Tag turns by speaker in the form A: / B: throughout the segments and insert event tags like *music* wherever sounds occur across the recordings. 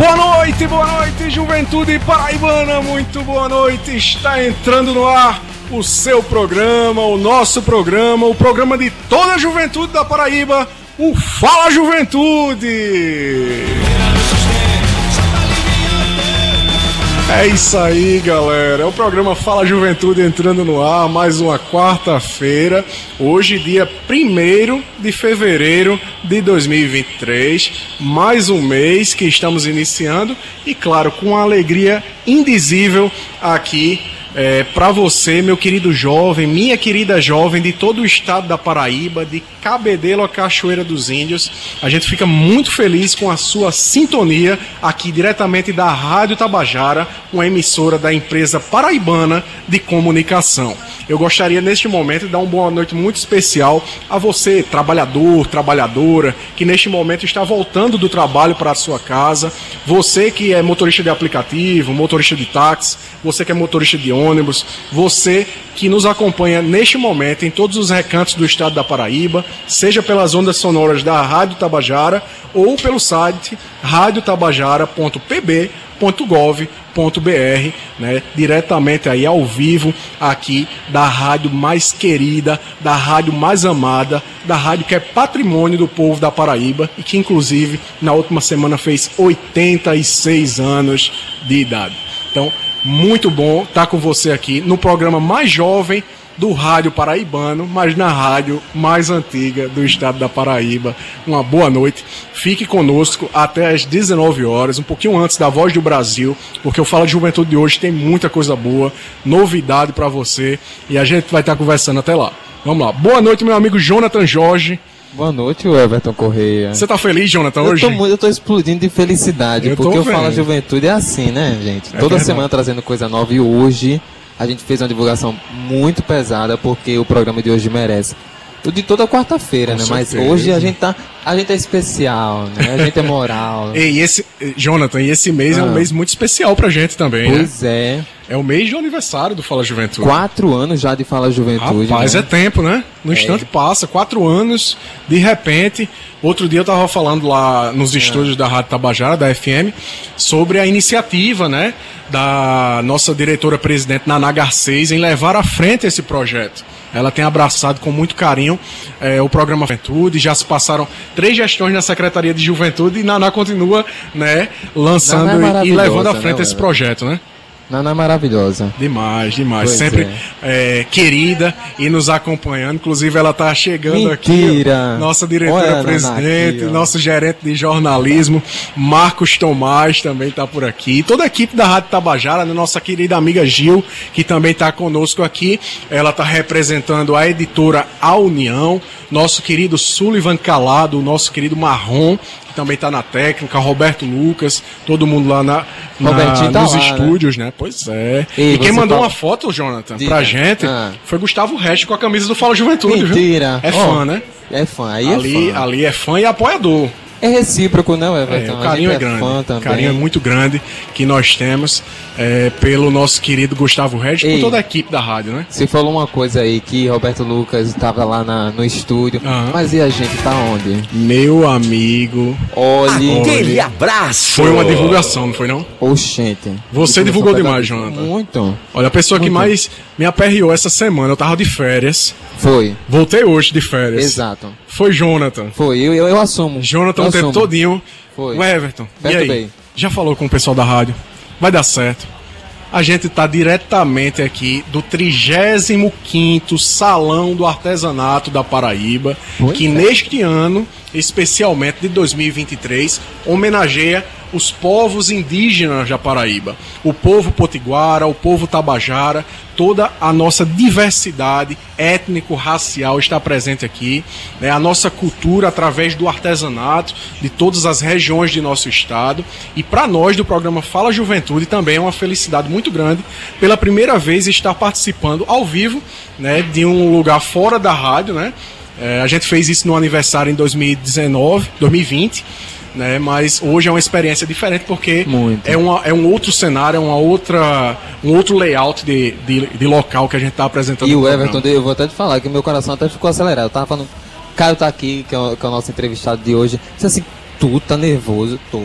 A: Boa noite, boa noite, juventude paraibana, muito boa noite. Está entrando no ar o seu programa, o nosso programa, o programa de toda a juventude da Paraíba, o Fala Juventude. É isso aí, galera. É o programa Fala Juventude entrando no ar, mais uma quarta-feira. Hoje, dia 1 de fevereiro de 2023. Mais um mês que estamos iniciando e, claro, com uma alegria indizível aqui é, para você, meu querido jovem, minha querida jovem de todo o estado da Paraíba, de Cabedelo a Cachoeira dos Índios. A gente fica muito feliz com a sua sintonia aqui diretamente da Rádio Tabajara, uma emissora da empresa paraibana de comunicação. Eu gostaria neste momento de dar uma boa noite muito especial a você, trabalhador, trabalhadora, que neste momento está voltando do trabalho para a sua casa, você que é motorista de aplicativo, motorista de táxi, você que é motorista de ônibus, você que nos acompanha neste momento em todos os recantos do estado da Paraíba, seja pelas ondas sonoras da Rádio Tabajara ou pelo site radiotabajara.pb.gov.br, né, diretamente aí ao vivo aqui da rádio mais querida, da rádio mais amada, da rádio que é patrimônio do povo da Paraíba e que inclusive na última semana fez 86 anos de idade. Então, muito bom estar com você aqui no programa mais jovem do rádio paraibano, mas na rádio mais antiga do estado da Paraíba. Uma boa noite. Fique conosco até às 19 horas, um pouquinho antes da Voz do Brasil, porque eu falo de juventude de hoje tem muita coisa boa, novidade para você e a gente vai estar conversando até lá. Vamos lá. Boa noite, meu amigo Jonathan Jorge.
B: Boa noite, Everton Correia.
A: Você tá feliz, Jonathan,
B: eu
A: hoje?
B: Tô muito, eu tô explodindo de felicidade,
A: Eu
B: porque eu falo juventude é assim, né, gente?
A: É
B: Toda
A: verdade.
B: semana trazendo coisa nova e hoje a gente fez uma divulgação muito pesada porque o programa de hoje merece. O de toda quarta-feira, né? Mas
A: certeza.
B: hoje a gente tá. A gente é especial, né? A gente é moral. *laughs*
A: E esse, Jonathan, e esse mês é um
B: Ah.
A: mês muito especial pra gente também, né?
B: pois é.
A: É o mês de aniversário do Fala Juventude.
B: Quatro anos já de Fala Juventude.
A: Rapaz,
B: né?
A: é tempo, né? No instante passa, quatro anos, de repente. Outro dia eu tava falando lá nos estúdios da Rádio Tabajara, da FM, sobre a iniciativa, né? Da nossa diretora-presidente Naná Garcês em levar à frente esse projeto. Ela tem abraçado com muito carinho eh, o programa Juventude. Já se passaram três gestões na Secretaria de Juventude e Naná continua, né, lançando
B: é
A: e- levando à
B: né,
A: frente esse
B: Weber?
A: projeto, né?
B: Nana é maravilhosa.
A: Demais, demais.
B: Pois
A: Sempre
B: é.
A: é, querida e nos acompanhando. Inclusive, ela está chegando
B: Mentira.
A: aqui. Nossa
B: Olha a
A: diretora-presidente, nosso gerente de jornalismo, Marcos Tomás, também está por aqui. Toda a equipe da Rádio Tabajara, né, nossa querida amiga Gil, que também está conosco aqui. Ela está representando a editora A União. Nosso querido Sullivan Calado, nosso querido Marrom, que também está na técnica, Roberto Lucas, todo mundo lá na, na-
B: tá
A: nos
B: lá, né?
A: estúdios, né? Pois é.
B: Ei,
A: e quem mandou
B: fala-
A: uma foto, Jonathan,
B: Diga.
A: pra gente
B: Ah.
A: foi Gustavo Resch com a camisa do Fala Juventude,
B: Mentira.
A: viu? É
B: Ó,
A: fã, né?
B: É fã. Aí
A: ali,
B: é fã.
A: ali é fã e apoiador.
B: É recíproco, não,
A: É,
B: Everton?
A: o carinho é,
B: gente
A: grande. O carinho é muito grande que nós temos é, pelo nosso querido Gustavo Resch e por toda a equipe da rádio, né?
B: Você falou uma coisa aí que Roberto Lucas estava lá na- no estúdio.
A: Aham.
B: Mas e a gente tá onde?
A: Meu amigo.
B: Olhe.
C: Aquele abraço!
A: Foi uma divulgação, não foi não?
B: Oxente.
A: Você divulgou demais, Jonathan.
B: Muito.
A: Olha, a pessoa que
B: Muito.
A: mais me aperreou essa semana, eu tava de férias.
B: Foi.
A: Voltei hoje de férias.
B: Exato.
A: Foi Jonathan.
B: Foi. Eu, eu, eu assumo.
A: Jonathan
B: eu
A: o tempo
B: assumo.
A: todinho.
B: Foi.
A: O Everton. E aí? Já falou com o pessoal da rádio? Vai dar certo. A gente está diretamente aqui do 35º Salão do Artesanato da Paraíba, que
B: é.
A: neste ano, especialmente de 2023, homenageia os povos indígenas da Paraíba. O povo potiguara, o povo tabajara, toda a nossa diversidade étnico-racial está presente aqui. né? A nossa cultura através do artesanato de todas as regiões de nosso estado. E para nós do programa Fala Juventude também é uma felicidade muito grande pela primeira vez estar participando ao vivo né, de um lugar fora da rádio, né? É, a gente fez isso no aniversário em 2019, 2020, né? Mas hoje é uma experiência diferente porque
B: Muito.
A: é, uma, é um outro cenário, é uma outra, um outro layout de, de, de local que a gente está apresentando.
B: E o. Everton, eu vou até te falar que meu coração até ficou acelerado. Eu tava falando, Caio tá aqui, que é o, que é o nosso entrevistado de hoje. Disse assim, tu tá nervoso? Tô.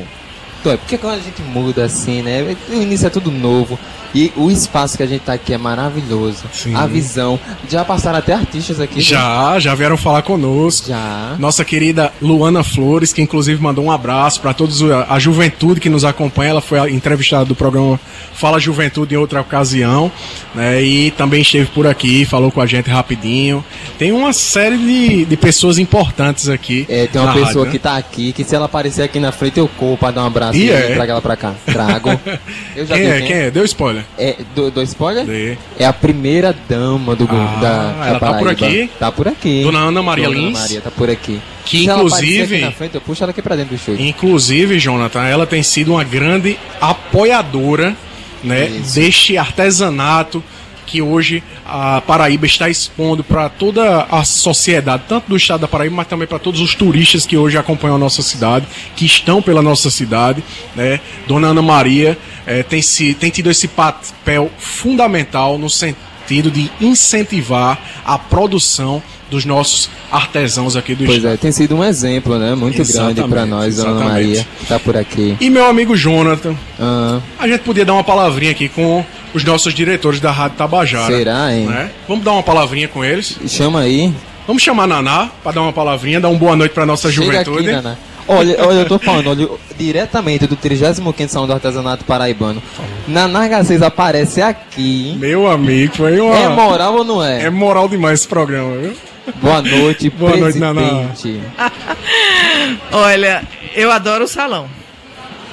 B: É, porque quando a gente muda assim, né? O início é tudo novo. E o espaço que a gente tá aqui é maravilhoso.
A: Sim.
B: A visão. Já passaram até artistas aqui. né?
A: Já, já vieram falar conosco.
B: Já.
A: Nossa querida Luana Flores, que inclusive mandou um abraço para todos a juventude que nos acompanha. Ela foi entrevistada do programa Fala Juventude em outra ocasião, né? E também esteve por aqui, falou com a gente rapidinho. Tem uma série de, de pessoas importantes aqui.
B: É, tem uma pessoa
A: rádio, né?
B: que tá aqui, que se ela aparecer aqui na frente, eu corro pra dar um abraço
A: E
B: e
A: é?
B: trago ela pra cá. Trago. *laughs* Eu já
A: Quem é?
B: quem?
A: É? Deu spoiler.
B: É, do, do spoiler?
A: Dê.
B: É a primeira dama do
A: Ah,
B: da, da
A: ela tá por
B: Paraíba.
A: aqui?
B: Tá por aqui.
A: Dona Ana Maria
B: Dona Ana
A: Lins.
B: Maria tá por aqui.
A: Que
B: Se ela
A: inclusive-
B: aqui na frente, eu puxo ela aqui pra dentro do show.
A: Inclusive, Jonathan, ela tem sido uma grande apoiadora né,
B: Isso.
A: deste artesanato que hoje a Paraíba está expondo para toda a sociedade, tanto do estado da Paraíba, mas também para todos os turistas que hoje acompanham a nossa cidade, que estão pela nossa cidade. Né? Dona Ana Maria eh, tem, se, tem tido esse papel fundamental no sentido de incentivar a produção dos nossos artesãos aqui do
B: Pois
A: estado.
B: é, tem sido um exemplo, né? Muito grande
A: Exatamente,
B: pra nós, Dona Ana
A: exatamente.
B: Maria. que Tá por aqui.
A: E meu amigo Jonathan,
B: Ah,
A: A gente podia dar uma palavrinha aqui com os nossos diretores da Rádio Tabajara.
B: Será, hein?
A: né? Vamos dar uma palavrinha com eles.
B: chama aí.
A: Vamos chamar a Naná para dar uma palavrinha, dar uma boa noite para nossa
B: Chega
A: juventude.
B: aqui, Naná. Olha, olha, eu tô falando, olha, diretamente do 35º Salão do Artesanato Paraibano. Naná Garcês aparece aqui.
A: Meu amigo, foi uma.
B: É moral ou não é?
A: É moral demais esse programa, viu?
B: Boa noite, *laughs*
A: Boa noite, Naná.
B: presidente. *laughs*
C: Olha, eu adoro o salão.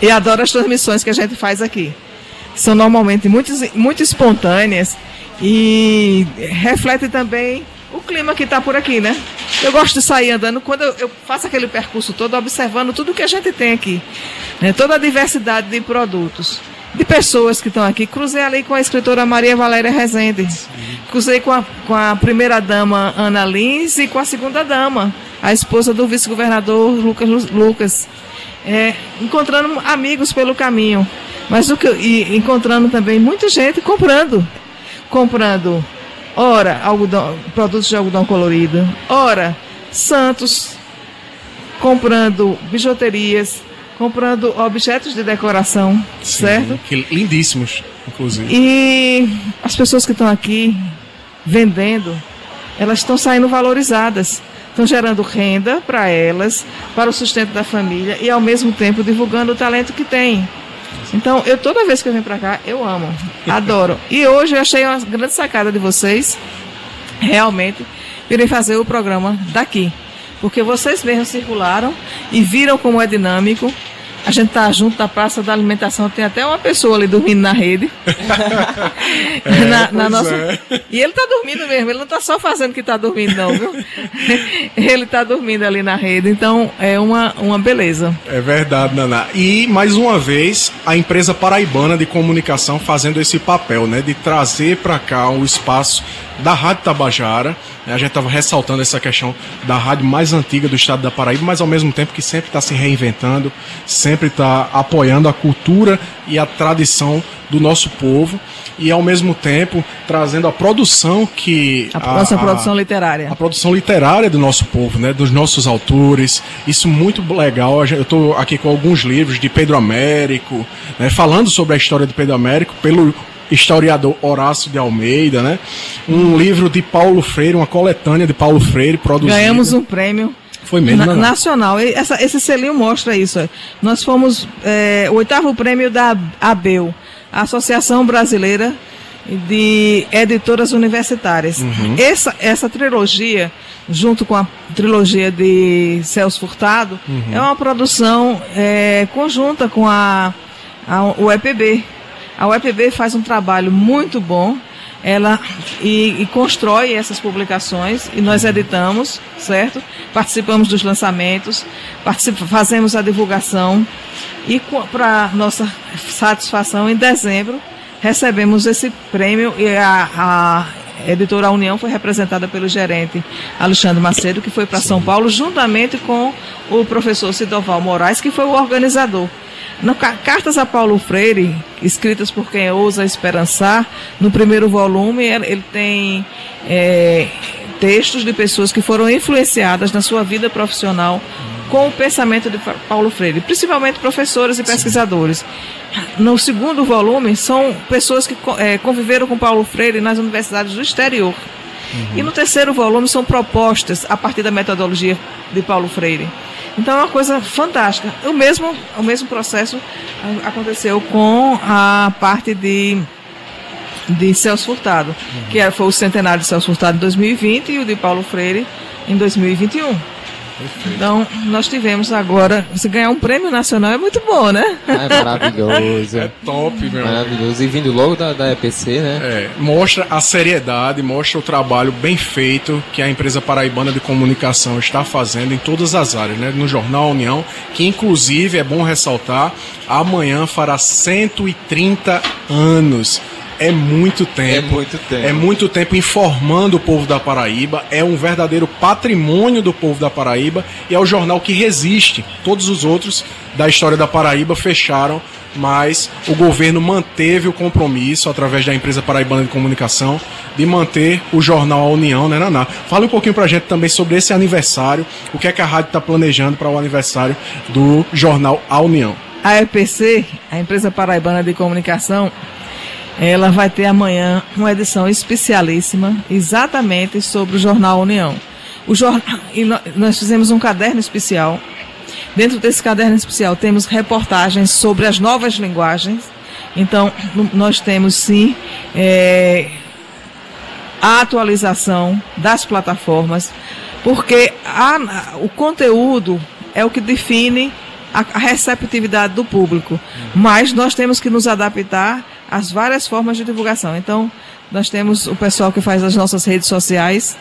C: E adoro as transmissões que a gente faz aqui. São normalmente muito, muito espontâneas e refletem também o clima que está por aqui, né? Eu gosto de sair andando quando eu, faço aquele percurso todo observando tudo que a gente tem aqui. Né? Toda a diversidade de produtos. De pessoas que estão aqui. Cruzei ali com a escritora Maria Valéria Rezende. Cruzei com a, com a primeira dama Ana Lins e com a segunda dama, a esposa do vice-governador Lucas. Lucas. É, encontrando amigos pelo caminho. Mas o que, eu- e encontrando também muita gente comprando. Comprando, ora, algodão, produtos de algodão colorido, ora, santos, comprando bijuterias, comprando objetos de decoração,
A: Sim,
C: certo?
A: Que lindíssimos, inclusive.
C: E as pessoas que estão aqui vendendo, elas estão saindo valorizadas. Estão gerando renda para elas, para o sustento da família e ao mesmo tempo divulgando o talento que tem. Então, eu toda vez que eu venho para cá, eu amo, adoro. E hoje eu achei uma grande sacada de vocês, realmente, virem fazer o programa daqui. Porque vocês mesmos circularam e viram como é dinâmico. A gente tá junto na Praça da Alimentação, tem até uma pessoa ali dormindo na rede. *laughs* na, na
A: pois
C: nossa...
A: é.
C: E ele tá dormindo mesmo, ele não tá só fazendo que tá dormindo, não, viu? *laughs* ele tá dormindo ali na rede, então é uma, uma beleza.
A: É verdade, Naná. E mais uma vez, a empresa paraibana de comunicação fazendo esse papel, né, de trazer para cá o espaço da Rádio Tabajara. A gente estava ressaltando essa questão da rádio mais antiga do estado da Paraíba, mas ao mesmo tempo que sempre está se reinventando, sempre está apoiando a cultura e a tradição do nosso povo e ao mesmo tempo trazendo a produção que
C: A, nossa produção literária.
A: a produção literária do nosso povo, né, dos nossos autores. Isso muito legal. Eu estou aqui com alguns livros de Pedro Américo, né, falando sobre a história de Pedro Américo pelo historiador Horácio de Almeida, né? Um livro de Paulo Freire, uma coletânea de Paulo Freire produzida.
C: Ganhamos um prêmio
A: Foi mesmo,
C: na-
A: né?
C: nacional. Essa- esse selinho mostra isso. ó. Nós fomos é, o oitavo prêmio da ABEU, a Associação Brasileira de Editoras Universitárias.
A: Uhum.
C: Essa, essa trilogia, junto com a trilogia de Celso Furtado,
A: Uhum.
C: é uma produção é, conjunta com a, a- o EPB. A UEPB faz um trabalho muito bom ela e, e constrói essas publicações e nós editamos, certo? Participamos dos lançamentos, fazemos a divulgação e para nossa satisfação em dezembro recebemos esse prêmio e a, a editora União foi representada pelo gerente Alexandre Macedo que foi para São Paulo juntamente com o professor Sidoval Moraes que foi o organizador. No, ca- Cartas a Paulo Freire, escritas por quem ousa esperançar, no primeiro volume ele, tem é, textos de pessoas que foram influenciadas na sua vida profissional com o pensamento de Paulo Freire, principalmente professores e pesquisadores. No segundo volume, são pessoas que é, conviveram com Paulo Freire nas universidades do exterior. Uhum. E no terceiro volume são propostas a partir da metodologia de Paulo Freire. Então é uma coisa fantástica. O mesmo, o mesmo processo aconteceu com a parte de, de Celso Furtado, uhum. que foi o centenário de Celso Furtado em 2020 e o de Paulo Freire em 2021. Perfeito. Então, nós tivemos agora. Você ganhar um prêmio nacional é muito bom, né?
B: É maravilhoso.
A: é top, meu.
B: Maravilhoso. E vindo logo da, da EPC, né?
A: É, mostra a seriedade, mostra o trabalho bem feito que a empresa paraibana de comunicação está fazendo em todas as áreas, né? No Jornal União, que inclusive é bom ressaltar, amanhã fará 130 anos é muito tempo. É
B: muito tempo.
A: É muito tempo informando o povo da Paraíba. É um verdadeiro patrimônio do povo da Paraíba e é o jornal que resiste. Todos os outros da história da Paraíba fecharam, mas o governo manteve o compromisso através da empresa paraibana de comunicação de manter o jornal A União, né, Naná? Fala um pouquinho pra gente também sobre esse aniversário, o que é que a rádio está planejando para o aniversário do jornal A União.
C: A EPC, a empresa paraibana de comunicação, ela vai ter amanhã uma edição especialíssima, exatamente sobre o Jornal União. O jornal, e nós fizemos um caderno especial. Dentro desse caderno especial temos reportagens sobre as novas linguagens. Então, nós temos sim é, a atualização das plataformas, porque a, o conteúdo é o que define a, a receptividade do público. Mas nós temos que nos adaptar as várias formas de divulgação. Então, nós temos o pessoal que faz as nossas redes sociais,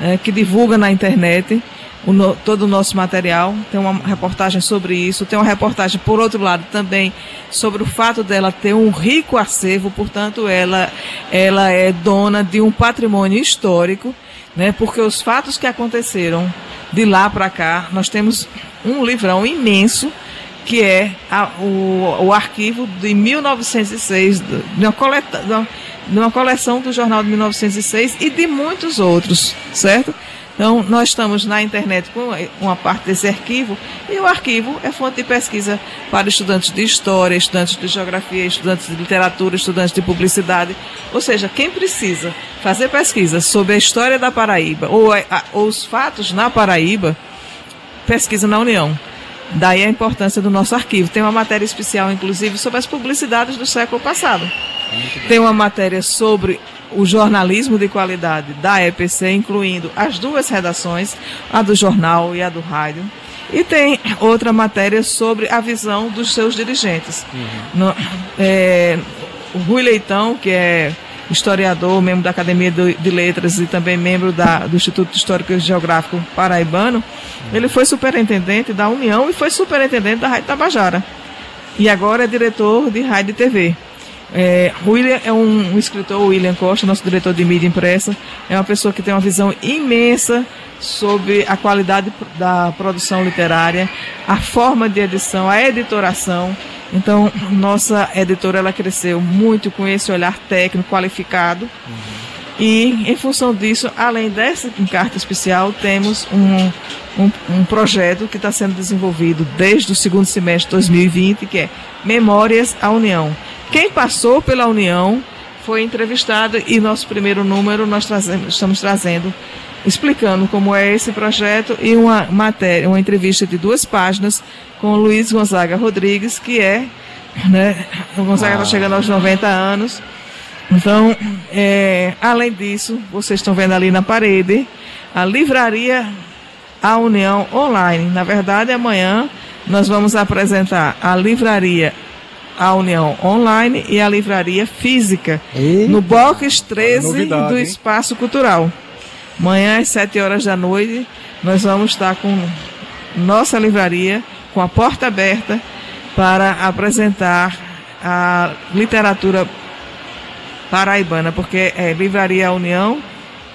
C: é, que divulga na internet o no, todo o nosso material. Tem uma reportagem sobre isso. Tem uma reportagem, por outro lado, também sobre o fato dela ter um rico acervo, portanto, ela, ela é dona de um patrimônio histórico, né, porque os fatos que aconteceram de lá para cá, nós temos um livrão imenso que é a, o, o arquivo de 1906, de uma, coleta, de uma coleção do jornal de 1906 e de muitos outros, certo? Então, nós estamos na internet com uma parte desse arquivo, e o arquivo é fonte de pesquisa para estudantes de história, estudantes de geografia, estudantes de literatura, estudantes de publicidade. Ou seja, quem precisa fazer pesquisa sobre a história da Paraíba ou, a, ou os fatos na Paraíba, pesquisa na União. Daí a importância do nosso arquivo. Tem uma matéria especial, inclusive, sobre as publicidades do século passado. Tem uma matéria sobre o jornalismo de qualidade da EPC, incluindo as duas redações, a do jornal e a do rádio. E tem outra matéria sobre a visão dos seus dirigentes. Uhum. No, é, o Rui Leitão, que é historiador, membro da Academia de Letras e também membro da, do Instituto Histórico e Geográfico Paraibano, ele foi superintendente da União e foi superintendente da Rádio Tabajara. E agora é diretor de rádio TV. É, William é um, um, escritor, William Costa, nosso diretor de mídia impressa, é uma pessoa que tem uma visão imensa sobre a qualidade da produção literária, a forma de edição, a editoração. Então, nossa editora ela cresceu muito com esse olhar técnico qualificado. Uhum. E, em função disso, além dessa carta especial, temos um, um, um projeto que está sendo desenvolvido desde o segundo semestre de 2020, que é Memórias à União. Quem passou pela União foi entrevistado e nosso primeiro número nós trazemos, estamos trazendo explicando como é esse projeto e uma matéria, uma entrevista de duas páginas com o Luiz Gonzaga Rodrigues, que é, né, o Gonzaga está ah. chegando aos 90 anos. Então, é, além disso, vocês estão vendo ali na parede a livraria A União Online. Na verdade, amanhã nós vamos apresentar a livraria a União Online e a livraria física Eita. no box 13 do Espaço Cultural. Amanhã às 7 horas da noite, nós vamos estar com nossa livraria, com a porta aberta, para apresentar a literatura paraibana, porque é Livraria União,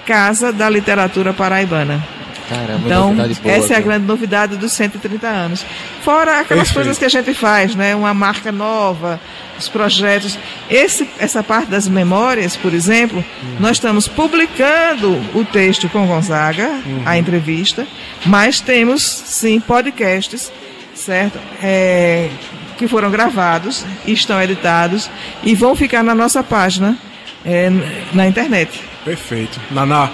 C: Casa da Literatura Paraibana.
B: Caramba,
C: então, boa, essa é a grande novidade dos 130 anos. Fora aquelas
A: Perfeito.
C: coisas que a gente faz, né? Uma marca nova, os projetos. Esse, essa parte das memórias, por exemplo, nós estamos publicando o texto com Gonzaga, a entrevista, mas temos sim podcasts, certo? É, que foram gravados, estão editados e vão ficar na nossa página é, na internet.
A: Perfeito. Naná,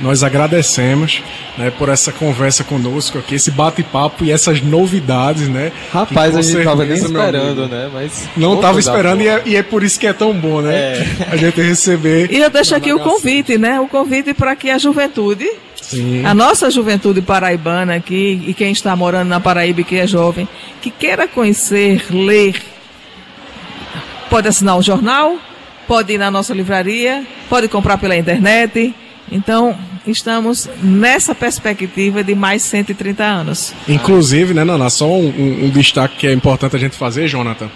A: nós agradecemos né, por essa conversa conosco aqui, esse bate-papo e essas novidades, né?
B: Rapaz,
A: que
B: a gente tava nem esperando,
A: amigo,
B: né? Mas.
A: Não estava esperando e é, e é por isso que é tão bom, né? *laughs* A gente receber.
C: E eu deixo aqui o convite, né? O convite para que a juventude
A: Sim.
C: A nossa juventude paraibana aqui, e quem está morando na Paraíba e que é jovem, que queira conhecer, ler, pode assinar o jornal, pode ir na nossa livraria, pode comprar pela internet. Então, estamos nessa perspectiva de mais 130 anos.
A: Inclusive, né, Naná, só um, um- um destaque que é importante a gente fazer, Jonathan.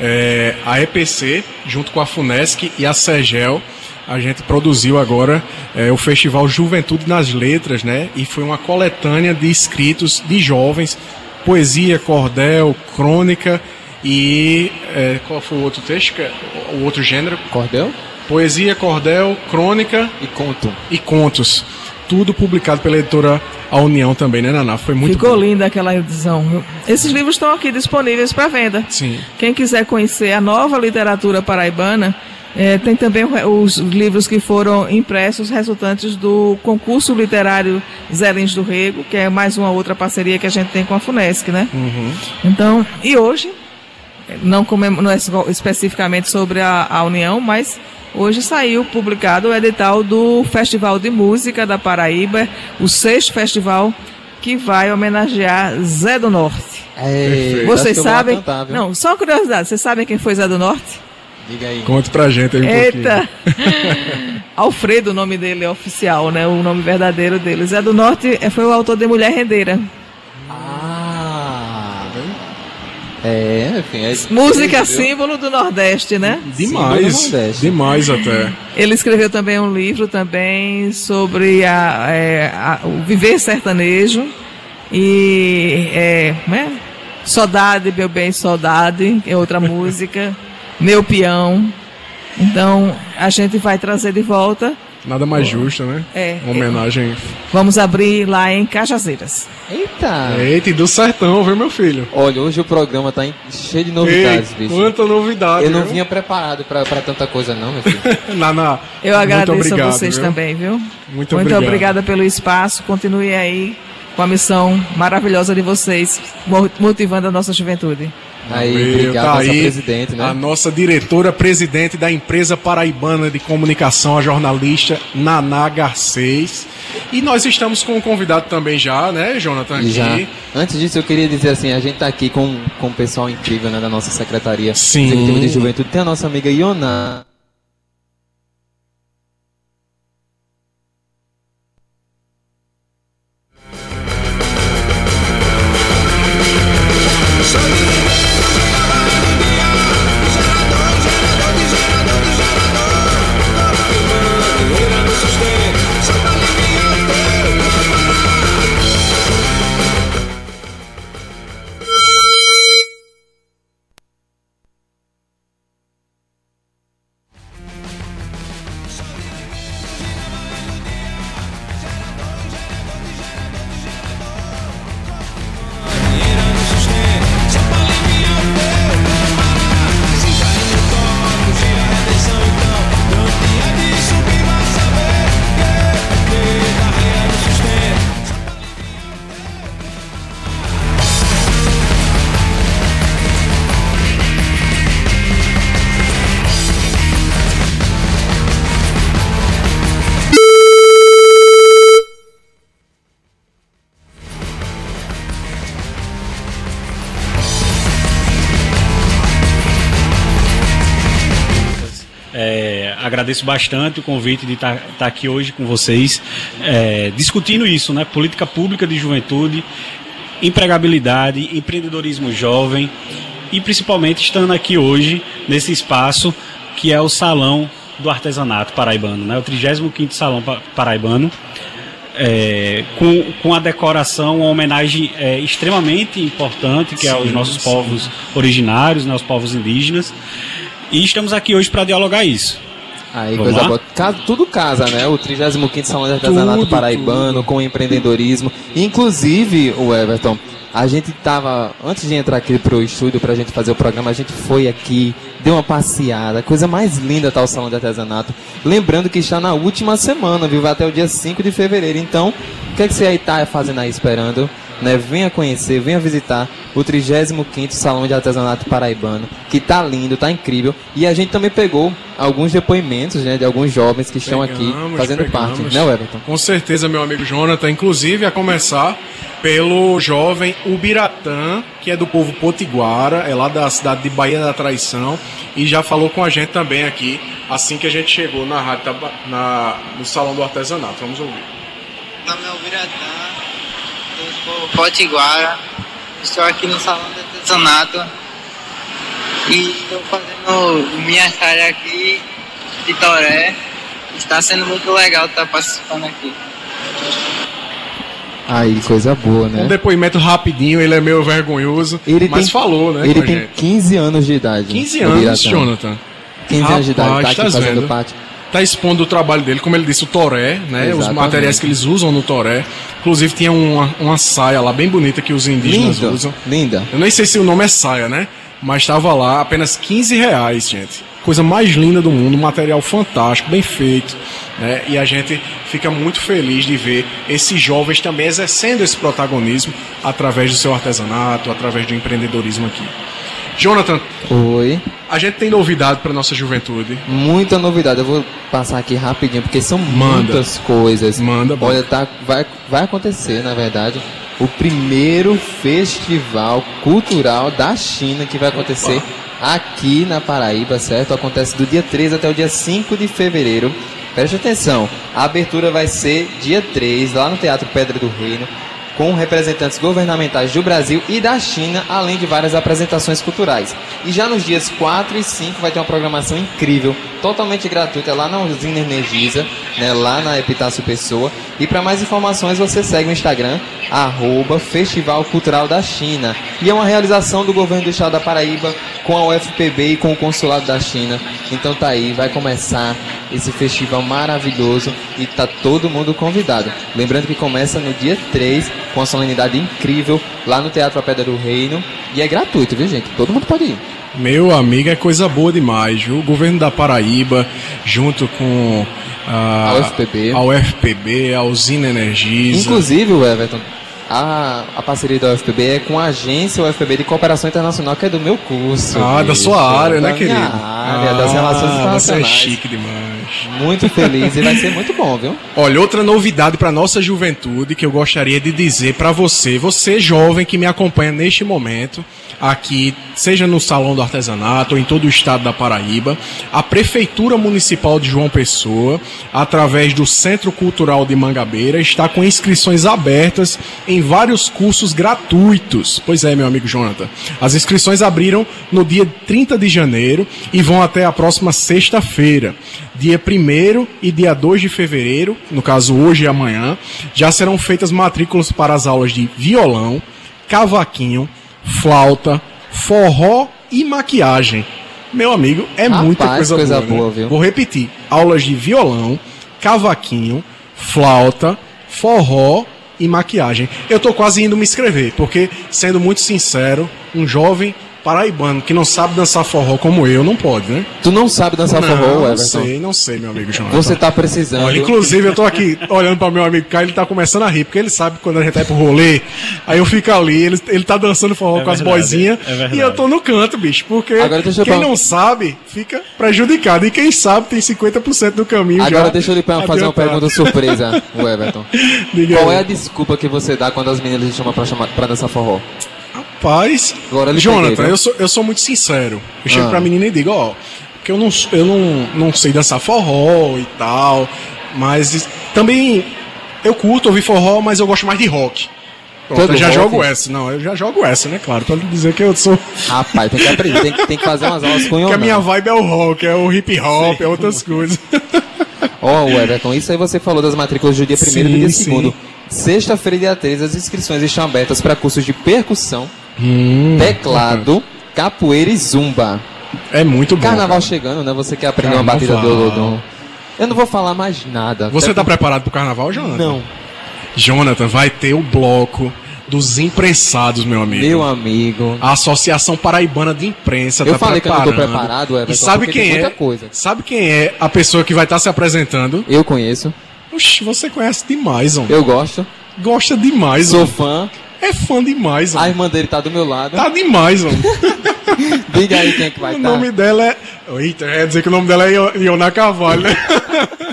A: É, a EPC, junto com a FUNESC e a SEGEL, a gente produziu agora é, o Festival Juventude nas Letras, né? E foi uma coletânea de escritos de jovens, poesia, cordel, crônica e. é, qual foi o outro texto? é O outro gênero?
B: Cordel
A: Poesia, cordel, crônica
B: e conto.
A: e contos. Tudo publicado pela editora A União também, né, Naná? Foi muito
C: Ficou
A: bom.
C: linda aquela edição. Esses livros estão aqui disponíveis para venda.
A: Sim.
C: Quem quiser conhecer a nova literatura paraibana, eh, tem também os livros que foram impressos resultantes do concurso literário Zé Lins do Rego, que é mais uma outra parceria que a gente tem com a FUNESC, né? Então, e hoje, não, comem- não é especificamente sobre a, a União, mas hoje saiu publicado o edital do Festival de Música da Paraíba, o sexto festival que vai homenagear Zé do Norte.
B: É,
C: Vocês sabem?
B: Cantar,
C: não, só uma curiosidade, vocês sabem quem foi Zé do Norte?
B: Diga aí.
A: Conta pra gente aí um
C: Eita!
A: pouquinho. *laughs*
C: Alfredo, o nome dele é oficial, né? O nome verdadeiro dele. Zé do Norte eh, foi o autor de Mulher Rendeira.
B: Ah. É, enfim. É,
C: Música
B: entendeu?
C: símbolo do Nordeste, né?
A: Demais,
B: Nordeste.
A: demais até.
C: Ele escreveu também um livro também sobre a, é, a- o viver sertanejo e é, como é? Saudade, meu bem, saudade, é outra música, *laughs* meu peão. Então a gente vai trazer de volta.
A: Nada mais justo, né?
C: É,
A: Uma homenagem.
C: Vamos abrir lá em Cajazeiras.
B: Eita!
A: Eita, e do sertão, viu, meu filho?
B: Olha, hoje o programa tá em- cheio de novidades,
A: Ei,
B: bicho.
A: quanta novidade.
B: Eu não
A: viu?
B: vinha preparado pra, pra tanta coisa, não, meu filho. *laughs*
A: Naná,
C: Eu agradeço
A: muito obrigado,
C: a vocês
A: viu?
C: também, viu?
A: Muito obrigado.
C: obrigada pelo espaço. Continue aí com a missão maravilhosa de vocês, mo- motivando a nossa juventude.
B: Aí, obrigado,
A: tá aí
B: presidente, né?
A: A nossa diretora presidente da empresa paraibana de comunicação, a jornalista Naná Garcês. E nós estamos com um convidado também já, né, Jonathan?
B: E já,
A: Aqui.
B: antes disso, eu queria dizer assim, a gente tá aqui com, com um pessoal incrível, né, da nossa secretaria
A: Sim.
B: executiva de juventude. Tem a nossa amiga Iona.
D: Agradeço bastante o convite de estar aqui hoje com vocês, é, discutindo isso, né? Política pública de juventude, empregabilidade, empreendedorismo jovem e principalmente estando aqui hoje nesse espaço que é o Salão do Artesanato Paraibano, né? O 35º Salão Pa- Paraibano. é, com, com a decoração, uma homenagem é, extremamente importante, que é aos nossos sim. povos originários, né, os povos indígenas. E estamos aqui hoje para dialogar isso.
B: Aí, Vamos coisa boa. Tudo casa, né? O 35 Salão de Artesanato tudo, Paraibano, tudo. com empreendedorismo. Inclusive, o Everton, a gente tava, antes de entrar aqui pro estúdio pra gente fazer o programa, a gente foi aqui, deu uma passeada, coisa mais linda tá o Salão de Artesanato. Lembrando que está na última semana, viu? Vai até o dia 5 de fevereiro. Então, o que, é que você aí tá fazendo aí esperando? Né? Venha conhecer, venha visitar o 35º Salão de Artesanato Paraibano, que tá lindo, tá incrível. E a gente também pegou alguns depoimentos, né, de alguns jovens que estão pegamos, aqui fazendo pegamos. parte, né, Everton?
A: Com certeza, meu amigo Jonathan, inclusive a começar pelo jovem Ubiratã, que é do povo potiguara, é lá da cidade de Bahia da Traição, e já falou com a gente também aqui, assim que a gente chegou na rádio, na, no Salão do Artesanato. Vamos ouvir.
E: Meu é Ubiratã, potiguara, estou aqui no Salão do Artesanato e estou fazendo minha área aqui de Toré. Está sendo muito legal estar participando aqui.
B: Aí, coisa boa, né?
A: Um depoimento rapidinho, ele é meio vergonhoso, ele mas tem, falou, né?
B: Ele tem 15 anos de idade.
A: 15 anos, Jonathan.
B: 15 Rapaz, anos de idade, tá aqui tá fazendo vendo? parte.
A: Tá expondo o trabalho dele, como ele disse, o toré, né? Exatamente. Os materiais que eles usam no toré. Inclusive tinha uma, uma saia lá bem bonita que os indígenas
B: Linda.
A: usam.
B: Linda.
A: Eu nem sei se o nome é saia, né? Mas estava lá apenas 15 reais, gente coisa mais linda do mundo, material fantástico, bem feito. Né? E a gente fica muito feliz de ver esses jovens também exercendo esse protagonismo através do seu artesanato, através do empreendedorismo aqui. Jonathan.
B: Oi.
A: A gente tem novidade para nossa juventude.
B: Muita novidade. Eu vou passar aqui rapidinho porque são Manda. muitas coisas.
A: Manda.
B: Olha, tá, vai, vai acontecer, na verdade, o primeiro festival cultural da China que vai acontecer Opa aqui na Paraíba, certo? Acontece do dia 3 até o dia 5 de fevereiro. Preste atenção, a abertura vai ser dia 3, lá no Teatro Pedra do Reino com representantes governamentais do Brasil e da China, além de várias apresentações culturais. E já nos dias 4 e 5 vai ter uma programação incrível, totalmente gratuita, lá na usina Energisa, né, lá na Epitácio Pessoa. E para mais informações você segue o Instagram, arroba Festival Cultural da China. E é uma realização do governo do estado da Paraíba com a UFPB e com o Consulado da China. Então tá aí, vai começar esse festival maravilhoso e tá todo mundo convidado. Lembrando que começa no dia 3 com uma solenidade incrível lá no Teatro A Pedra do Reino. E é gratuito, viu, gente? Todo mundo pode ir.
A: Meu amigo, é coisa boa demais, viu? O governo da Paraíba, junto com a,
B: a UFPB,
A: a, UFPB, a Usina Energisa.
B: Inclusive, o Everton, a, a parceria da UFPB é com a agência UFPB de Cooperação Internacional, que é do meu curso.
A: Ah, da sua área, né, querido?
B: área, ah, das relações internacionais.
A: Você é chique demais.
B: Muito feliz e vai ser muito bom, viu? *laughs*
A: Olha, outra novidade para nossa juventude que eu gostaria de dizer para você, você jovem que me acompanha neste momento, aqui, seja no Salão do Artesanato ou em todo o estado da Paraíba, a Prefeitura Municipal de João Pessoa, através do Centro Cultural de Mangabeira, está com inscrições abertas em vários cursos gratuitos. Pois é, meu amigo Jonathan. As inscrições abriram no dia 30 de janeiro e vão até a próxima sexta-feira. Dia 1 e dia 2 de fevereiro, no caso hoje e amanhã, já serão feitas matrículas para as aulas de violão, cavaquinho, flauta, forró e maquiagem. Meu amigo, é Rapaz, muita coisa, coisa boa. boa né? Vou repetir: aulas de violão, cavaquinho, flauta, forró e maquiagem. Eu tô quase indo me inscrever, porque, sendo muito sincero, um jovem paraibano que não sabe dançar forró como eu, não pode, né?
B: Tu não sabe dançar
A: não,
B: forró, Everton?
A: Não sei, não sei, meu amigo João.
B: Você tá precisando.
A: Olha, inclusive, eu tô aqui olhando para meu amigo Caio, ele tá começando a rir, porque ele sabe que quando a gente vai pro rolê, aí eu fico ali, ele, ele tá dançando forró é com verdade, as boizinhas, é e eu tô no canto, bicho, porque quem não sabe fica prejudicado, e quem sabe tem 50% do caminho
B: Agora já deixa eu lhe fazer uma pergunta surpresa, o Everton. *laughs* Diga Qual aí. é a desculpa que você dá quando as meninas te chamam pra, chamar, pra dançar forró?
A: Rapaz, Jonathan, peguei, eu, sou, eu sou muito sincero. Eu chego ah. pra menina e digo, ó, porque eu não, eu não, não sei dançar forró e tal, mas também eu curto ouvir forró, mas eu gosto mais de rock. Pronto, eu já rock? jogo essa, não, eu já jogo essa, né, claro, pra dizer que eu sou...
B: Rapaz, tem que aprender, tem, tem que fazer umas aulas com *laughs*
A: Porque a minha vibe é o rock, é o hip hop, é outras coisas.
B: Ó, *laughs* oh, Everton, isso aí você falou das matrículas do dia 1 e do dia 2 Sexta-feira, dia 13, as inscrições estão abertas para cursos de percussão, hum, teclado, capoeira e zumba.
A: É muito bom.
B: Carnaval cara. chegando, né? Você quer aprender Carnaval. uma batida do, do, Eu não vou falar mais nada.
A: Você está preparado para o carnaval, Jonathan?
B: Não.
A: Jonathan, vai ter o bloco dos imprensados, meu amigo.
B: Meu amigo.
A: A Associação Paraibana de Imprensa
B: eu
A: tá
B: falei
A: preparando.
B: que eu não tô preparado, Everton,
A: E sabe quem é?
B: Coisa.
A: Sabe quem é a pessoa que vai estar tá se apresentando?
B: Eu conheço.
A: Oxi, você conhece demais, homem.
B: Eu gosto.
A: Gosta demais,
B: Sou homem. fã.
A: É fã demais,
B: homem. A irmã dele tá do meu lado.
A: Tá demais, homem. *laughs*
B: Diga aí quem é que vai estar.
A: O nome tá. dela é. Eita, quer dizer que o nome dela é Iona Carvalho, né? *laughs*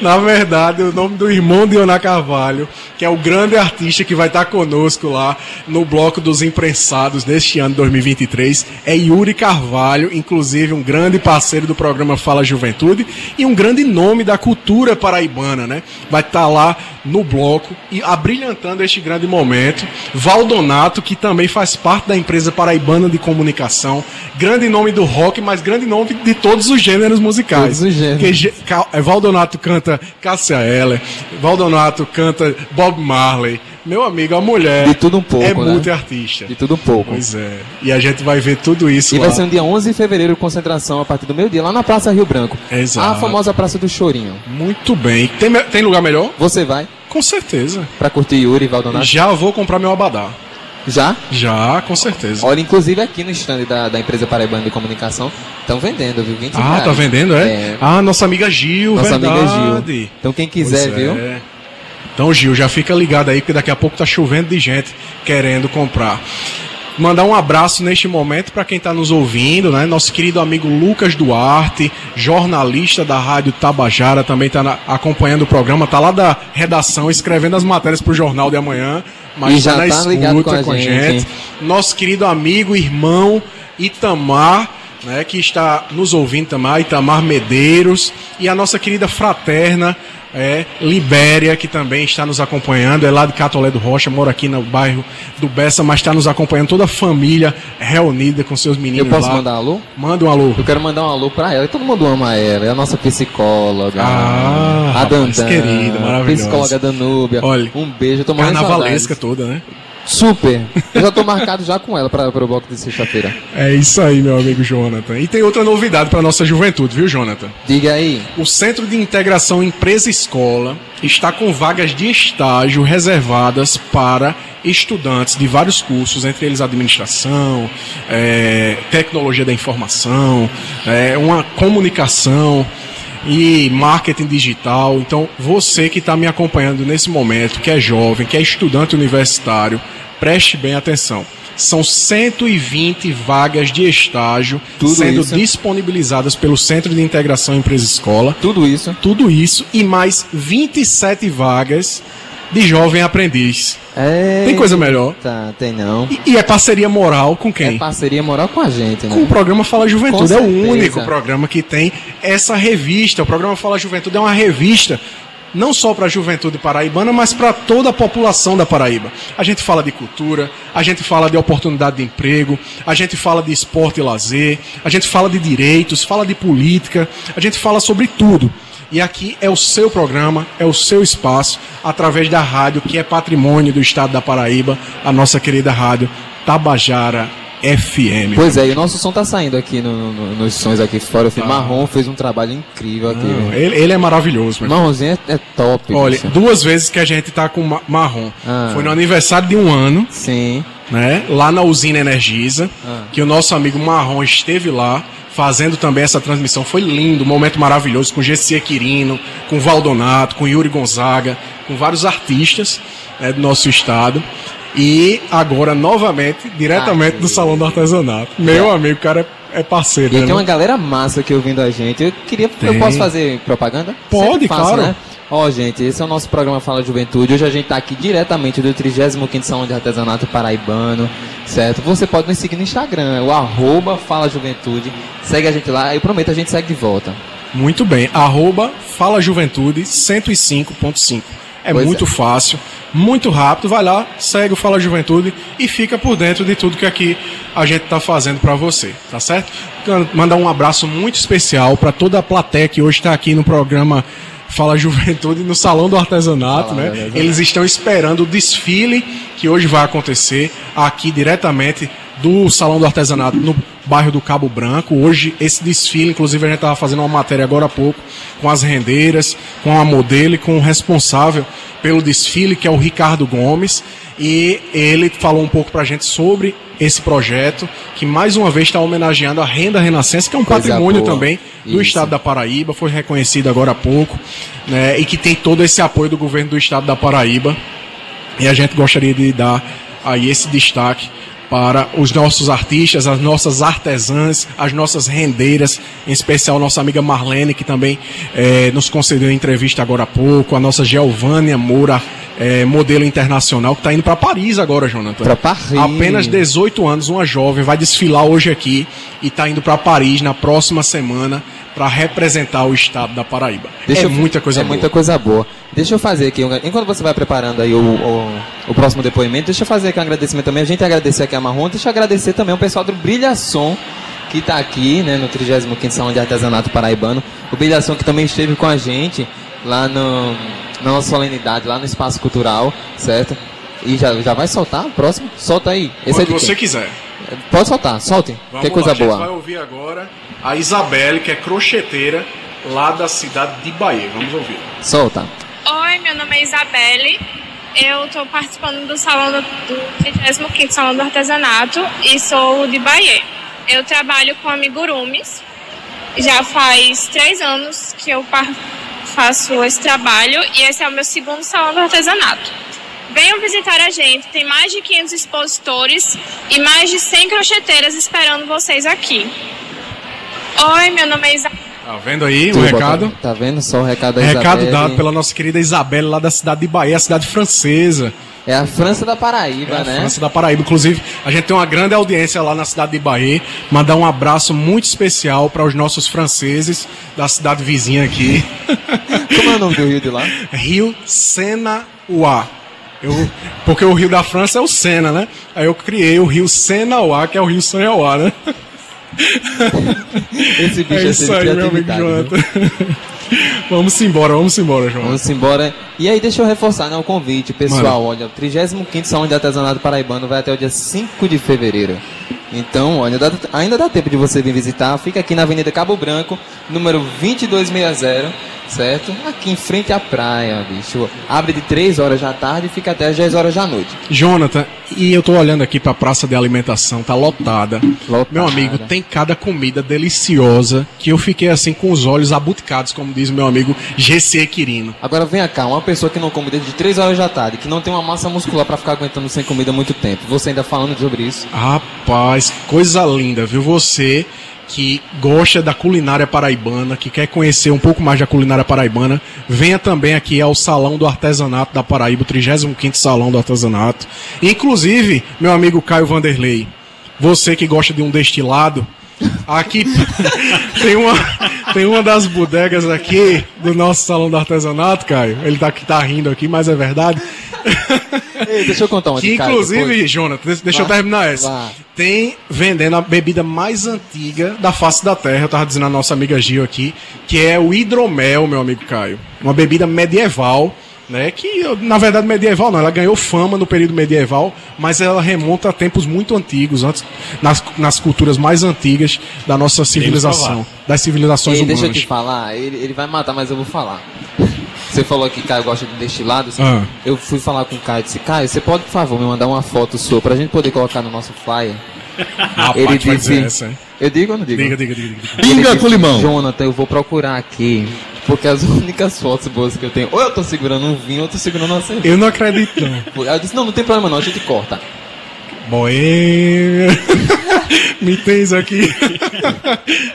A: Na verdade, o nome do irmão de Iona Carvalho, que é o grande artista que vai estar conosco lá no bloco dos imprensados neste ano 2023, é Yuri Carvalho, inclusive um grande parceiro do programa Fala Juventude e um grande nome da cultura paraibana, né? Vai estar lá no bloco e abrilhantando este grande momento. Valdonato, que também faz parte da empresa paraibana de comunicação, grande nome do rock, mas grande nome de todos os gêneros musicais.
B: Todos os gêneros.
A: Que, Valdonato Valdonato canta Cássia Eller, Valdonato canta Bob Marley. Meu amigo, a mulher
B: de tudo um pouco,
A: é
B: né?
A: multiartista.
B: De tudo um pouco.
A: Pois é. E a gente vai ver tudo isso
B: E
A: lá.
B: vai ser um dia 11 de fevereiro, concentração a partir do meio-dia, lá na Praça Rio Branco.
A: Exato.
B: A famosa Praça do Chorinho.
A: Muito bem. Tem, tem lugar melhor?
B: Você vai?
A: Com certeza.
B: Pra curtir Yuri e Valdonato?
A: Já vou comprar meu abadá.
B: Já?
A: Já, com certeza.
B: Olha, inclusive aqui no stand da, da empresa Paraibana de Comunicação, estão vendendo, viu? 20
A: ah, tá vendendo, é? é? Ah, nossa amiga Gil,
B: Nossa
A: verdade.
B: amiga Gil. Então quem quiser,
A: pois
B: viu?
A: É. Então, Gil, já fica ligado aí, porque daqui a pouco tá chovendo de gente querendo comprar. Mandar um abraço neste momento para quem está nos ouvindo, né? Nosso querido amigo Lucas Duarte, jornalista da Rádio Tabajara, também está acompanhando o programa, tá lá da redação escrevendo as matérias para o jornal de amanhã, mas
B: e já
A: tá na
B: tá
A: escuta
B: com a,
A: com a
B: gente.
A: gente. Nosso querido amigo, irmão Itamar, né, que está nos ouvindo também, Itamar Medeiros, e a nossa querida fraterna é Libéria, que também está nos acompanhando, é lá de Catolé do Rocha, mora aqui no bairro do Bessa, mas está nos acompanhando, toda a família reunida com seus meninos
B: Eu posso
A: lá.
B: mandar um alô?
A: Manda um alô.
B: Eu quero mandar um alô pra ela, e todo mundo ama ela, é a nossa psicóloga,
A: ah,
B: a Dandan,
A: querida, maravilhosa.
B: psicóloga Danúbia,
A: Olha,
B: um beijo, tô
A: Carnavalesca toda, né?
B: Super. Eu já tô marcado já com ela para o bloco de sexta-feira.
A: É isso aí, meu amigo Jonathan. E tem outra novidade para nossa juventude, viu, Jonathan?
B: Diga aí.
A: O Centro de Integração Empresa-Escola está com vagas de estágio reservadas para estudantes de vários cursos, entre eles administração, é, tecnologia da informação, é, uma comunicação e marketing digital. Então, você que está me acompanhando nesse momento, que é jovem, que é estudante universitário, preste bem atenção. São 120 vagas de estágio
B: Tudo
A: sendo
B: isso.
A: disponibilizadas pelo Centro de Integração Empresa-Escola.
B: Tudo isso.
A: Tudo isso e mais 27 vagas de jovem aprendiz.
B: É...
A: Tem coisa melhor.
B: Tá, tem não.
A: E, e é parceria moral com quem?
B: É parceria moral com a gente, né?
A: Com o programa Fala Juventude. É o único programa que tem essa revista. O programa Fala Juventude é uma revista não só para a juventude paraibana, mas para toda a população da Paraíba. A gente fala de cultura, a gente fala de oportunidade de emprego, a gente fala de esporte e lazer, a gente fala de direitos, fala de política, a gente fala sobre tudo. E aqui é o seu programa, é o seu espaço, através da rádio que é patrimônio do estado da Paraíba, a nossa querida rádio Tabajara FM.
B: Pois é, e o nosso som tá saindo aqui no- no- nos sons aqui fora. Filho Marrom fez um trabalho incrível aqui. Viu?
A: ele, ele é maravilhoso, meu
B: Marronzinho é, é top.
A: Olha,
B: bicho.
A: duas vezes que a gente tá com ma- marrom.
B: Ah.
A: Foi no aniversário de um ano,
B: Sim.
A: né? Lá na usina Energisa,
B: Ah.
A: que o nosso amigo Marrom esteve lá, fazendo também essa transmissão. Foi lindo, um momento maravilhoso, com Gessia Quirino, com Valdonato, com Yuri Gonzaga, com vários artistas né, do nosso estado. E agora, novamente, diretamente
B: Ah,
A: do Salão do Artesanato. Meu amigo, o cara é é parceiro,
B: E
A: né?
B: tem uma galera massa aqui ouvindo a gente. Eu queria. Eu
A: Tem.
B: posso fazer propaganda?
A: Pode,
B: faço,
A: claro.
B: Né? Ó, gente, esse é o nosso programa Fala Juventude. Hoje a gente tá aqui diretamente do 35 Salão de Artesanato Paraibano, certo? Você pode nos seguir no Instagram, o arroba Fala Juventude. Segue a gente lá, eu prometo, a gente segue de volta.
A: Muito bem. Arroba Fala Juventude 105.5. É
B: Pois
A: muito
B: é.
A: fácil. muito rápido. Vai lá, segue o Fala Juventude e fica por dentro de tudo que aqui a gente está fazendo para você, tá certo? Mandar um abraço muito especial para toda a plateia que hoje está aqui no programa Fala Juventude no Salão do Artesanato,
B: Salão
A: né?
B: Artesanato.
A: Eles estão esperando o desfile que hoje vai acontecer aqui diretamente do Salão do Artesanato no bairro do Cabo Branco. Hoje esse desfile, inclusive a gente estava fazendo uma matéria agora há pouco com as rendeiras, com a modelo e com o responsável pelo desfile, que é o Ricardo Gomes. E ele falou um pouco pra gente sobre esse projeto, que mais uma vez está homenageando a renda renascença, que é um
B: Coisa
A: patrimônio
B: boa.
A: também do
B: Isso.
A: estado da Paraíba, foi reconhecido agora há pouco, né, e que tem todo esse apoio do governo do estado da Paraíba. E a gente gostaria de dar aí esse destaque para os nossos artistas, as nossas artesãs, as nossas rendeiras, em especial nossa amiga Marlene, que também eh, nos concedeu entrevista agora há pouco, a nossa Geovânia Moura, eh, modelo internacional, que está indo para Paris agora, Jonathan.
B: Pra Paris.
A: Apenas 18 anos, uma jovem, vai desfilar hoje aqui e está indo para Paris na próxima semana para representar o estado da Paraíba.
B: Deixa
A: é
B: eu-
A: muita coisa
B: é
A: boa.
B: muita coisa boa. Deixa eu fazer aqui, enquanto você vai preparando aí o, o, o próximo depoimento, deixa eu fazer aqui um agradecimento também. A gente agradecer aqui a Marrom, deixa eu agradecer também o pessoal do Brilhação, que está aqui, né, no 35º Salão de Artesanato Paraibano. O Brilhação que também esteve com a gente lá no, na nossa solenidade, lá no Espaço Cultural, certo? E já, já vai soltar o próximo? Solta aí. Esse é
A: Quando
B: de
A: você
B: quem?
A: quiser.
B: Pode soltar, solte.
A: Vamos
B: que coisa
A: lá, a gente
B: boa.
A: vai ouvir agora a Isabelle, que é crocheteira lá da cidade de Bahia. Vamos ouvir.
B: Solta.
F: Oi, meu nome é Isabelle. Eu estou participando do salão do, do 35º Salão do Artesanato e sou de Bahia. Eu trabalho com amigurumis. Já faz três anos que eu faço esse trabalho e esse é o meu segundo salão do artesanato. Venham visitar a gente, tem mais de 500 expositores e mais de 100 crocheteiras esperando vocês aqui. Oi, meu nome é Isabelle.
A: Tá vendo aí o recado?
B: bota- Tá vendo só o recado da
A: Recado
B: Isabelle?
A: dado pela nossa querida Isabelle lá da cidade de Bahia, a cidade francesa.
B: É a França da
A: É
B: Paraíba,
A: a
B: né?
A: França da Paraíba. Inclusive, a gente tem uma grande audiência lá na cidade de Bahia. Mandar um abraço muito especial para os nossos franceses da cidade vizinha aqui.
B: Como é o nome do *laughs* rio de lá?
A: Rio Sena-Uá. Eu, porque o rio da França é o Sena, né? Aí eu criei o rio Sena-Uá, que é o rio Sanhauá, né?
B: Esse bicho
A: É
B: é,
A: isso aí, meu amigo? Jonathan. vamos embora, vamos embora, João.
B: Vamos embora. E aí, deixa eu reforçar né, o convite, pessoal. Olha, o 35 Salão de Artesanato Paraibano vai até o dia 5 de fevereiro. Então, olha, dá- ainda dá tempo de você vir visitar. Fica aqui na Avenida Cabo Branco, número 2260, certo? Aqui em frente à praia, bicho. Abre de 3 horas da tarde e fica até as 10 horas da noite.
A: Jonathan, e eu tô olhando aqui pra praça de alimentação, tá lotada.
B: Lotada.
A: Meu amigo, tem cada comida deliciosa que eu fiquei assim com os olhos abuticados, como diz meu amigo GC Quirino.
B: Agora vem cá, uma pessoa que não come desde 3 horas da tarde, que não tem uma massa muscular pra ficar aguentando sem comida muito tempo. Você ainda falando sobre isso?
A: Rapaz, coisa linda, viu? Você que gosta da culinária paraibana, que quer conhecer um pouco mais da culinária paraibana, venha também aqui ao Salão do Artesanato da Paraíba, o 35º Salão do Artesanato. Inclusive, meu amigo Caio Vanderlei, você que gosta de um destilado, aqui *laughs* tem uma tem uma das bodegas aqui do nosso Salão do Artesanato, Caio. Ele tá, tá rindo aqui, mas é verdade. *laughs*
B: Ei, deixa eu contar uma
A: Que inclusive,
B: depois.
A: Jonathan, deixa- eu terminar essa. Tem vendendo a bebida mais antiga da face da terra, eu tava dizendo a nossa amiga Gil aqui, que é o hidromel, meu amigo Caio. Uma bebida medieval, né? Que na verdade medieval não, ela ganhou fama no período medieval, mas ela remonta a tempos muito antigos, antes nas, nas culturas mais antigas da nossa civilização, das civilizações
B: Ei, deixa eu
A: humanas.
B: te falar, ele, ele vai matar, mas eu vou falar. *laughs* Você falou que Caio gosta de destilados.
A: Ah.
B: Eu fui falar com o Caio e disse, Caio, você pode, por favor, me mandar uma foto sua pra gente poder colocar no nosso flyer? *laughs*
A: Rapaz,
B: ele disse.
A: essa, hein?
B: Eu digo ou não digo?
A: Diga, diga, diga, diga.
G: Pinga com limão.
B: Jonathan, eu vou procurar aqui. Porque as *laughs* únicas fotos boas que eu tenho, ou eu tô segurando um vinho, ou eu tô segurando uma cerveja.
A: Eu não acredito, não.
B: Eu disse, não, não tem problema não, a gente corta.
A: Boêmia. *laughs* Me tens aqui.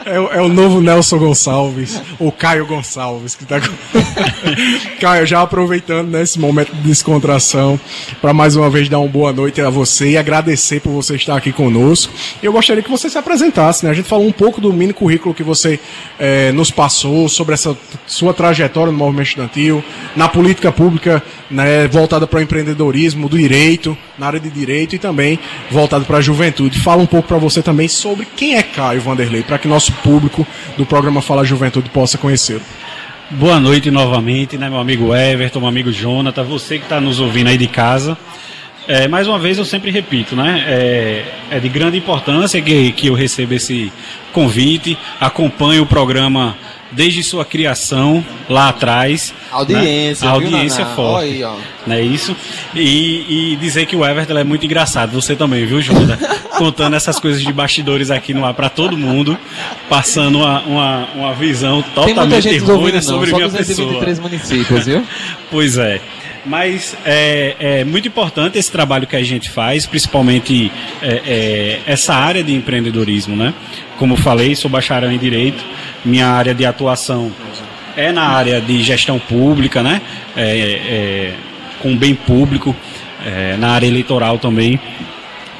A: É, o- é o novo Nelson Gonçalves, ou Caio Gonçalves, que tá. *laughs* Caio, já aproveitando nesse momento de descontração, para mais uma vez dar uma boa noite a você e agradecer por você estar aqui conosco. Eu gostaria que você se apresentasse, né? A gente falou um pouco do mini currículo que você eh, nos passou, sobre essa sua trajetória no movimento estudantil, na política pública, né, voltada para o empreendedorismo, do direito, na área de direito e também voltado para a juventude. Fala um pouco para você também sobre quem é Caio Vanderlei, para que nosso público do programa Fala Juventude possa conhecê-lo.
D: Boa noite novamente, né, meu amigo Everton, meu amigo Jonathan, você que está nos ouvindo aí de casa. É, mais uma vez eu sempre repito, né? É, é de grande importância que, que eu receba esse convite, acompanho o programa desde sua criação lá atrás.
B: Audiência,
D: né? A
B: viu,
D: audiência
B: Naná?
D: forte.
B: Aí.
D: Não é isso? E, e dizer que o Everton é muito engraçado. Você também, viu, Jonathan? *laughs* Contando essas coisas de bastidores aqui no ar para todo mundo, passando uma, uma, uma visão totalmente
B: não.
D: sobre
B: Só
D: minha pessoa.
B: 223 municípios, viu? *laughs*
D: Pois é. Mas é, é muito importante esse trabalho que a gente faz, principalmente é, é, essa área de empreendedorismo, né? Como eu falei, sou bacharel em Direito, minha área de atuação é na área de gestão pública, né? É, é, com bem público, é, na área eleitoral também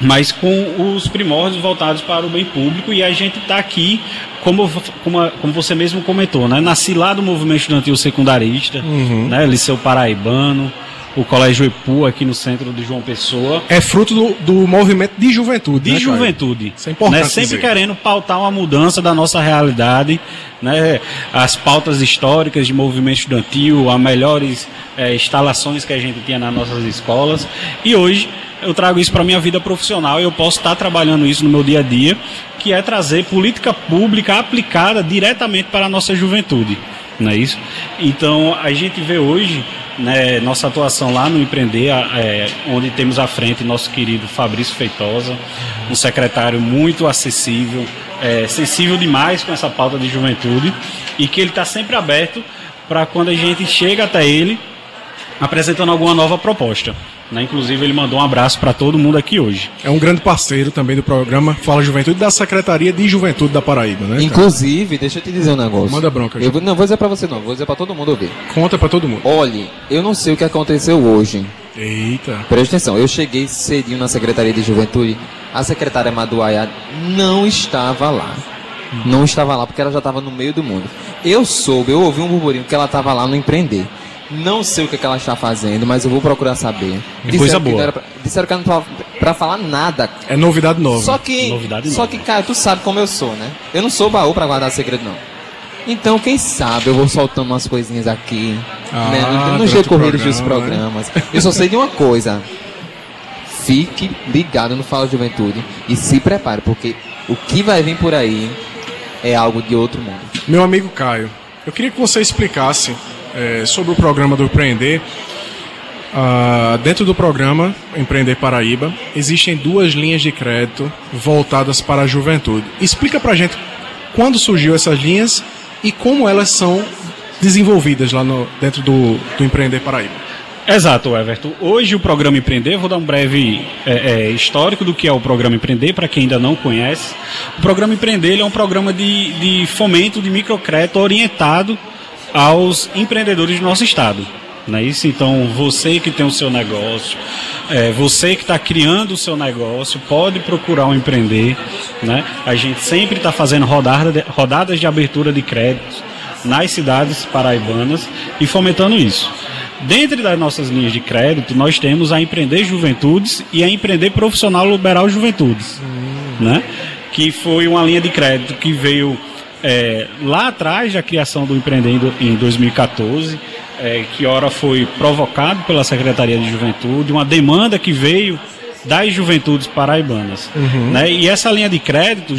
D: mas com os primórdios voltados para o bem público e a gente está aqui, como, como, a- como você mesmo comentou, né? Nasci lá do movimento estudantil secundarista, né? Liceu Paraibano, o Colégio Epu aqui no centro de João Pessoa.
A: É fruto do, do movimento de juventude.
D: De
A: né,
D: juventude.
A: Isso é importante
D: né? Sempre
A: dizer.
D: querendo pautar uma mudança da nossa realidade, né? as pautas históricas de movimento estudantil, as melhores eh, instalações que a gente tinha nas nossas escolas. E hoje eu trago isso para a minha vida profissional e eu posso estar trabalhando isso no meu dia a dia, que é trazer política pública aplicada diretamente para a nossa juventude. Não é isso? Então a gente vê hoje né, nossa atuação lá no Empreender, é, onde temos à frente nosso querido Fabrício Feitosa, um secretário muito acessível, é, sensível demais com essa pauta de juventude e que ele está sempre aberto para quando a gente chega até ele apresentando alguma nova proposta. Né? Inclusive ele mandou um abraço para todo mundo aqui hoje.
A: É um grande parceiro também do programa Fala Juventude da Secretaria de Juventude da Paraíba, né? cara?
B: Inclusive, deixa eu te dizer um negócio.
A: Manda bronca,
B: Eu, vou- não vou dizer pra você não, vou dizer pra todo mundo ouvir.
A: Conta pra todo mundo.
B: Olhe, eu não sei o que aconteceu hoje.
A: Eita.
B: Presta atenção, eu cheguei cedinho na Secretaria de Juventude, a secretária Maduaia não estava lá. Não estava lá porque ela já estava no meio do mundo. Eu soube, eu ouvi um burburinho que ela estava lá no empreender. Não sei o que, que ela está fazendo, mas eu vou procurar saber.
D: Coisa
B: que
D: boa.
B: era pra, disseram que ela não estava pra falar nada.
A: É novidade nova.
B: Só que,
D: Novidade
B: só
D: nova.
B: que, cara, tu sabe como eu sou, né? Eu não sou baú pra guardar segredo, não. Então, quem sabe eu vou soltando umas coisinhas aqui,
A: Ah,
B: né, no-
A: durante
B: nos decorridos dos
A: programa, né?
B: programas. Eu só sei de uma coisa. Fique ligado no Fala Juventude e se prepare, porque o que vai vir por aí é algo de outro mundo.
A: Meu amigo Caio, eu queria que você explicasse eh, sobre o programa do Empreender. Ah, dentro do programa Empreender Paraíba, existem duas linhas de crédito voltadas para a juventude. Explica pra gente quando surgiu essas linhas e como elas são desenvolvidas lá no, dentro do, do Empreender Paraíba.
D: Exato, Everton. Hoje o programa Empreender, vou dar um breve é, é, histórico do que é o programa Empreender, para quem ainda não conhece. O programa Empreender é um programa de, de fomento de microcrédito orientado aos empreendedores do nosso estado. Não é isso? Então, você que tem o seu negócio, é, você que está criando o seu negócio, pode procurar um empreender. Né? A gente sempre está fazendo rodada de- rodadas de abertura de créditos nas cidades paraibanas e fomentando isso. Dentre das nossas linhas de crédito, nós temos a Empreender Juventudes e a Empreender Profissional Liberal Juventudes, né? que foi uma linha de crédito que veio é, lá atrás da criação do Empreender em do- em 2014, é, que ora foi provocado pela Secretaria de Juventude, uma demanda que veio das juventudes paraibanas. Né? E essa linha de crédito,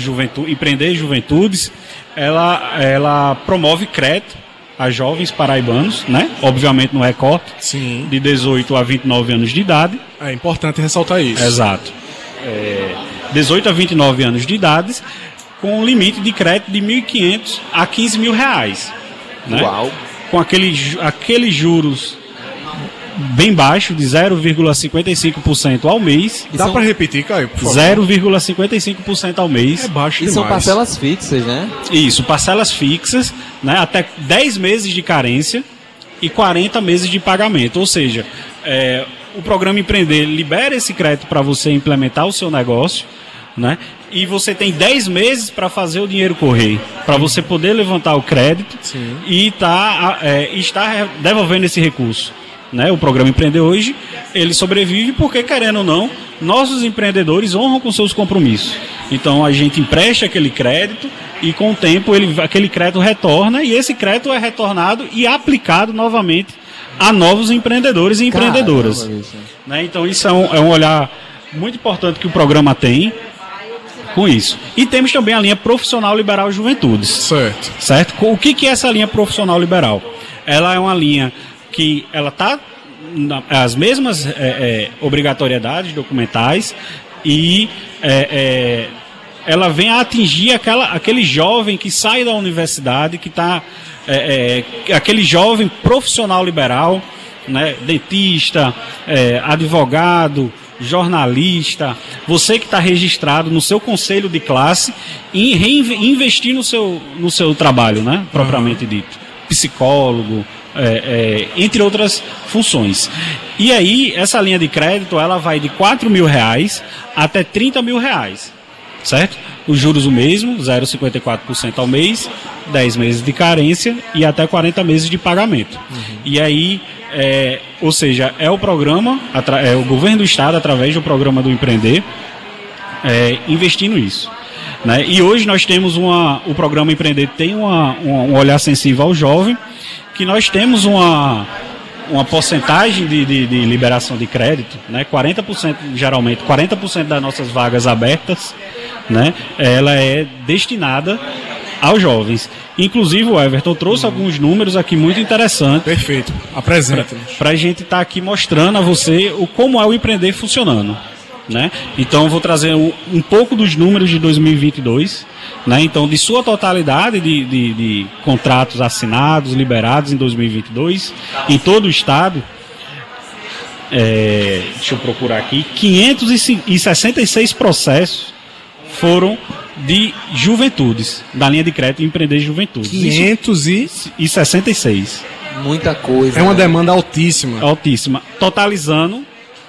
D: Empreender Juventudes, ela, ela promove crédito a jovens paraibanos, né? obviamente no recorte,
A: Sim.
D: de 18 a 29 anos de idade.
A: É importante ressaltar isso.
D: Exato. É, 18 a 29 anos de idade, com um limite de crédito de 1.500 a 15 mil reais. Né?
B: Uau!
D: Com aquele, aqueles juros bem baixo, de 0,55% ao mês.
A: Dá
B: são-
A: pra repetir, Caio? por favor?
D: 0,55% ao mês.
A: É baixo
B: E
A: demais.
B: são parcelas fixas, né?
D: Isso, parcelas fixas, né, até 10 meses de carência e 40 meses de pagamento. Ou seja, é, o programa Empreender libera esse crédito para você implementar o seu negócio, né? E você tem 10 meses para fazer o dinheiro correr, para você poder levantar o crédito
A: Sim.
D: e tá, é, estar devolvendo esse recurso. Né? O programa Empreender hoje, ele sobrevive porque, querendo ou não, nossos empreendedores honram com seus compromissos. Então a gente empresta aquele crédito e com o tempo ele, aquele crédito retorna e esse crédito é retornado e aplicado novamente a novos empreendedores e empreendedoras.
B: Caramba, bicho.
D: né? Então isso é um, é um olhar muito importante que o programa tem com isso. E temos também a linha profissional liberal juventudes
A: Certo.
D: certo? O que, que é essa linha profissional liberal? Ela é uma linha que ela está as mesmas é, é, obrigatoriedades documentais e é, é, ela vem a atingir aquela, aquele jovem que sai da universidade, que está aquele jovem profissional liberal, né, dentista, é, advogado, jornalista, você que está registrado no seu conselho de classe e investir no seu, no seu trabalho, né, propriamente dito. Psicólogo, é, é, entre outras funções. E aí, essa linha de crédito, ela vai de 4 mil reais até 30 mil reais, certo? Os juros o mesmo, 0,54% ao mês, 10 meses de carência e até 40 meses de pagamento. E aí, é, ou seja, é o programa, é o governo do estado, através do programa do Empreender, é, investindo isso. Né? E hoje nós temos uma. O programa Empreender tem uma, uma- um olhar sensível ao jovem, que nós temos uma, uma porcentagem de, de, de liberação de crédito, né? 40%, geralmente, 40% das nossas vagas abertas, né? ela é destinada aos jovens. Inclusive o Everton trouxe alguns números aqui muito interessantes
A: Perfeito. Apresenta-nos.
D: para a gente estar aqui mostrando a você o como é o empreender funcionando. Né? Então eu vou trazer um, um pouco dos números de 2022, né? Então de sua totalidade de, de, de contratos assinados, liberados em 2022 em todo o estado, é, deixa eu procurar aqui, 566 processos foram de juventudes, da linha de crédito Empreender Juventudes.
A: 500 e...
D: Isso, e 66
B: Muita coisa.
A: É uma
B: né?
A: demanda altíssima.
D: altíssima, totalizando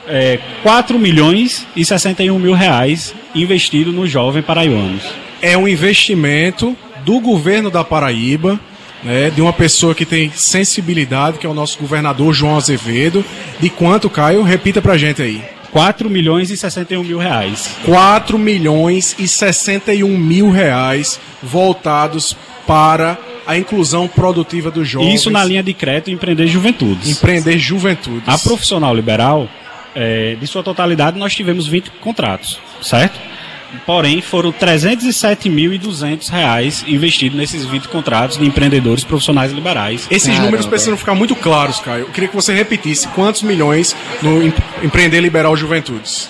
D: é, 4 milhões e 61 mil reais investido no jovem paraibanos.
A: É um investimento do governo da Paraíba, né, de uma pessoa que tem sensibilidade, que é o nosso governador João Azevedo. De quanto, Caio? Repita pra gente aí.
D: 4 milhões e 61 mil reais.
A: 4 milhões e 61 mil reais voltados para a inclusão produtiva dos jovens.
D: Isso na linha de crédito Empreender Juventudes.
A: Empreender juventudes.
D: A profissional liberal, é, de sua totalidade, nós tivemos 20 contratos, certo? Porém, foram 307.200 reais investidos nesses 20 contratos de empreendedores profissionais liberais.
A: Esses
B: Caramba.
A: números precisam ficar muito claros, Caio. Eu queria que você repetisse quantos milhões no Em- Empreender Liberal Juventudes.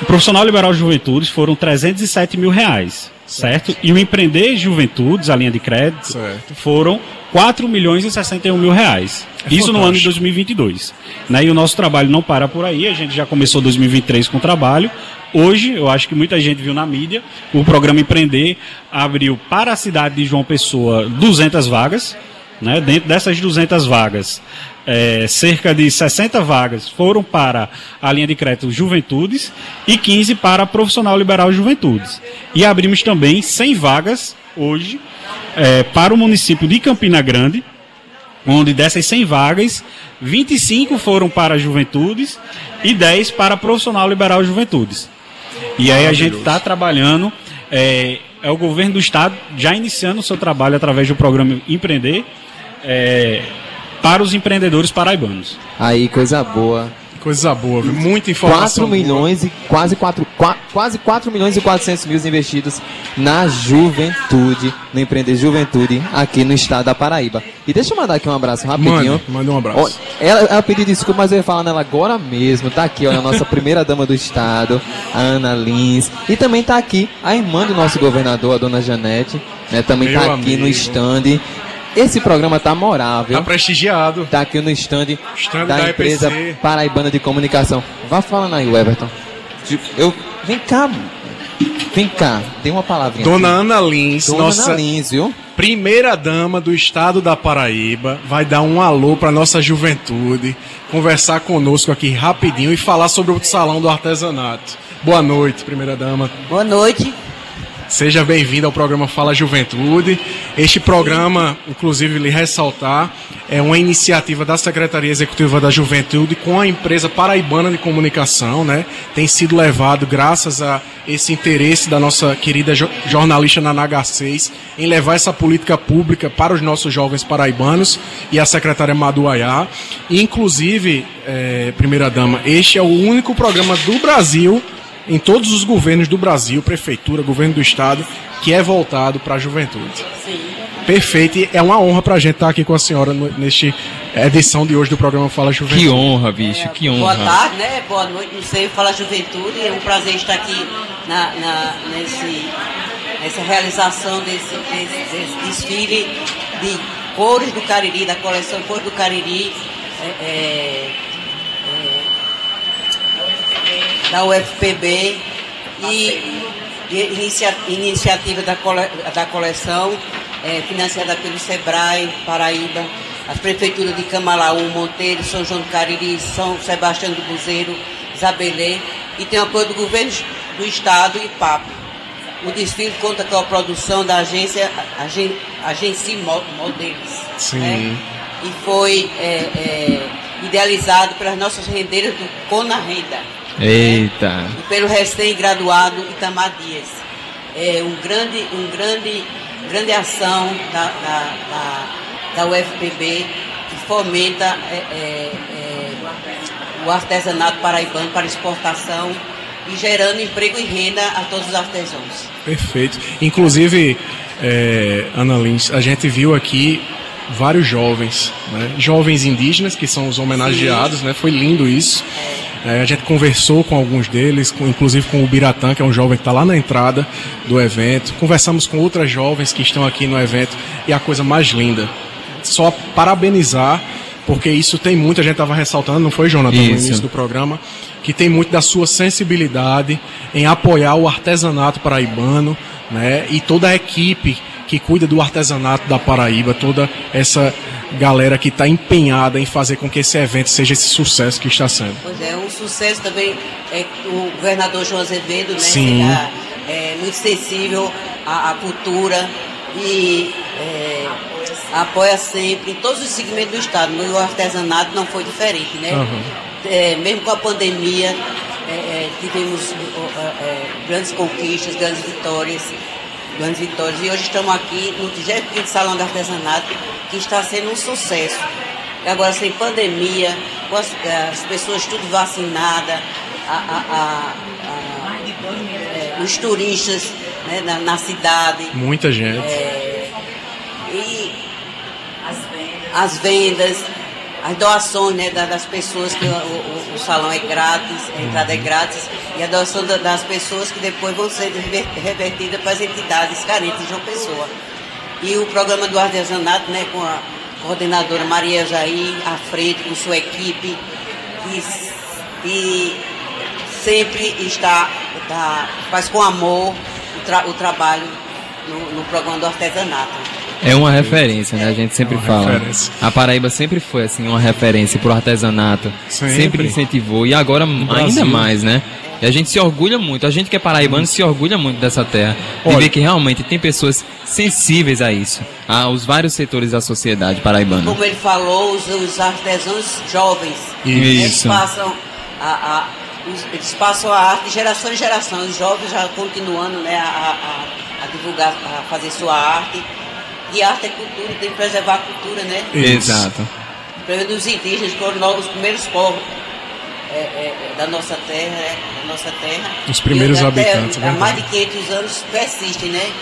D: O profissional liberal Juventudes foram 307 mil reais, certo? E o Empreender Juventudes, a linha de crédito,
A: Certo.
D: foram 4 milhões e 61 mil reais.
A: É
D: Isso no ano de
A: fantástico.
D: 2022. Né? E o nosso trabalho não para por aí, a gente já começou 2023 com o trabalho. Hoje, eu acho que muita gente viu na mídia, o programa Empreender abriu para a cidade de João Pessoa 200 vagas. Né? Dentro dessas 200 vagas, é, cerca de 60 vagas foram para a linha de crédito Juventudes e 15 para Profissional Liberal Juventudes. E abrimos também 100 vagas hoje é, para o município de Campina Grande, onde dessas 100 vagas, 25 foram para Juventudes e 10 para Profissional Liberal Juventudes. E aí a gente está trabalhando, é, é o governo do estado já iniciando o seu trabalho através do programa Empreender é, para os empreendedores paraibanos.
B: Aí, coisa boa.
A: Coisa boa, viu? Muita
B: 4
A: informação. boa.
B: milhões e quase 4, quase 4 milhões e 400 mil investidos na juventude, no empreender juventude aqui no estado da Paraíba. E deixa eu mandar aqui um abraço rapidinho.
A: Manda, manda um abraço.
B: ela, ela pediu desculpa, mas eu ia falar nela agora mesmo. Tá aqui, olha, a nossa primeira dama do estado, a Ana Lins. E também tá aqui a irmã do nosso governador, a dona Janete. Né, também
A: Meu
B: tá aqui no
A: amigo.
B: stand. Esse programa tá morável.
A: Tá prestigiado.
B: Tá aqui no stand,
A: Stand
B: da,
A: da
B: empresa
A: EPC.
B: Paraibana de Comunicação. Vá falando aí, Everton. Eu, vem cá, vem cá, dê uma palavrinha.
A: Dona
B: aqui.
A: Ana Lins,
B: Dona
A: nossa
B: Ana Lins, viu?
A: primeira dama do estado da Paraíba, vai dar um alô para nossa juventude, conversar conosco aqui rapidinho e falar sobre o salão do artesanato. Boa noite, primeira dama.
G: Boa noite.
A: Seja bem-vindo ao programa Fala Juventude. Este programa, inclusive, lhe ressaltar, é uma iniciativa da Secretaria Executiva da Juventude com a empresa paraibana de comunicação, né? Tem sido levado graças a esse interesse da nossa querida jo- jornalista Nanaga 6 em levar essa política pública para os nossos jovens paraibanos e a secretária Madu Ayá. E, inclusive, eh, primeira dama, este é o único programa do Brasil em todos os governos do Brasil, prefeitura, governo do estado, que é voltado para a juventude. Perfeito, e é uma honra para a gente estar aqui com a senhora neste edição de hoje do programa Fala Juventude.
B: Que honra, bicho, que
G: Boa
B: honra.
G: tarde, né? Boa noite, não sei, fala juventude. É um prazer estar aqui na, na- nesse, nessa realização desse, desse- desse desfile de cores do Cariri, da coleção Cores do Cariri, é, é, é, da UFPB e, inicia- iniciativa da, cole- da coleção é, financiada pelo SEBRAE, Paraíba, as prefeituras de Camalaú, Monteiro, São João do Cariri, São Sebastião do Buzeiro, Isabelê, e tem o apoio do governo do estado e PAP. O desfile conta com a produção da agência Agen, Agenci Mo- Modelos.
A: Sim.
G: né? E foi é, é, idealizado pelas nossas rendeiras do Cona Renda
B: Eita.
G: e pelo recém-graduado Itamar Dias. É um grande, um grande, grande ação da, da, da, da UFPB que fomenta é, é, é, o artesanato paraibano para exportação e gerando emprego e renda a todos os artesãos.
A: Perfeito. Inclusive, é, Ana Lins, a gente viu aqui vários jovens, né? jovens indígenas que são os homenageados, né? Foi lindo isso. É, a gente conversou com alguns deles, com- inclusive com o Biratã, que é um jovem que está lá na entrada do evento. Conversamos com outras jovens que estão aqui no evento e a coisa mais linda. Só parabenizar, porque isso tem muito, a gente estava ressaltando, não foi, Jonathan, no
B: Isso.
A: início do programa, que tem muito da sua sensibilidade em apoiar o artesanato paraibano, né? E toda a equipe que cuida do artesanato da Paraíba, toda essa galera que está empenhada em fazer com que esse evento seja esse sucesso que está sendo.
G: Pois é, um sucesso também é o governador João Azevedo, né?
A: Sim.
G: que tá, é muito sensível à, à cultura e é, apoia sempre em todos os segmentos do Estado. No artesanato não foi diferente, né?
A: Aham.
G: É, mesmo com a pandemia, é, é, tivemos é, grandes conquistas, grandes vitórias, grandes vitórias. E hoje estamos aqui no 35 Salão de Artesanato, que está sendo um sucesso. E agora, sem pandemia, com as, as pessoas tudo vacinadas, a- a- a- é, os turistas né, na, na cidade.
A: Muita gente.
G: E as vendas, as doações né, da- das pessoas, que o, o- o salão é grátis, a entrada é grátis, e a doação da- das pessoas que depois vão ser rever- revertidas para as entidades carentes de João Pessoa. E o programa do artesanato, né, com a coordenadora Maria Jair à frente, com sua equipe, e, e sempre está, está- faz com amor o, tra- o trabalho no, no programa do artesanato.
B: É uma referência, né? A gente sempre
A: É
B: fala.
A: referência.
B: A Paraíba sempre foi assim uma referência pro artesanato.
A: Sempre.
B: Sempre, incentivou e agora ainda
A: Brasil.
B: mais, né? E a gente se orgulha muito. A gente que é paraibano se orgulha muito dessa terra. De
A: Olha-
B: ver que realmente tem pessoas sensíveis a isso, aos vários setores da sociedade paraibana.
G: Como ele falou, os, os artesãos jovens,
A: Isso.
G: eles passam a, eles passam a arte de geração em geração. Os jovens já continuando né, a, a- a divulgar, a fazer sua arte. E arte é cultura, tem que preservar a cultura, né?
B: Exato.
G: Primeiro dos indígenas, que foram logo os primeiros povos é, é, é, da nossa terra, né? Da nossa terra.
A: Os primeiros
G: E até
A: habitantes, é
G: Há mais de
A: verdade.
G: 500 anos persistem, né?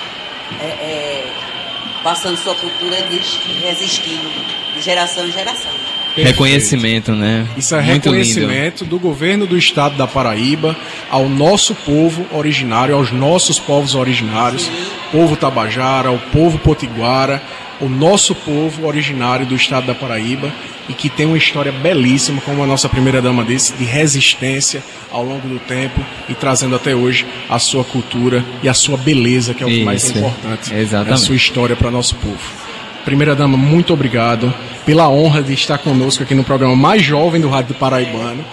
G: É, é, passando sua cultura resistindo de geração em geração.
B: Reconhecimento, né?
A: Isso é
B: muito lindo.
A: reconhecimento do governo do estado da Paraíba ao nosso povo originário, aos nossos povos originários,
G: Sim.
A: povo tabajara, o povo potiguara, o nosso povo originário do estado da Paraíba e que tem uma história belíssima, como a nossa primeira dama disse, de resistência ao longo do tempo e trazendo até hoje a sua cultura e a sua beleza, que é o que mais
B: Isso,
A: importante,
B: exatamente.
A: é a sua história para nosso povo. Primeira dama, muito obrigado pela honra de estar conosco aqui no programa mais jovem do Rádio Paraibano.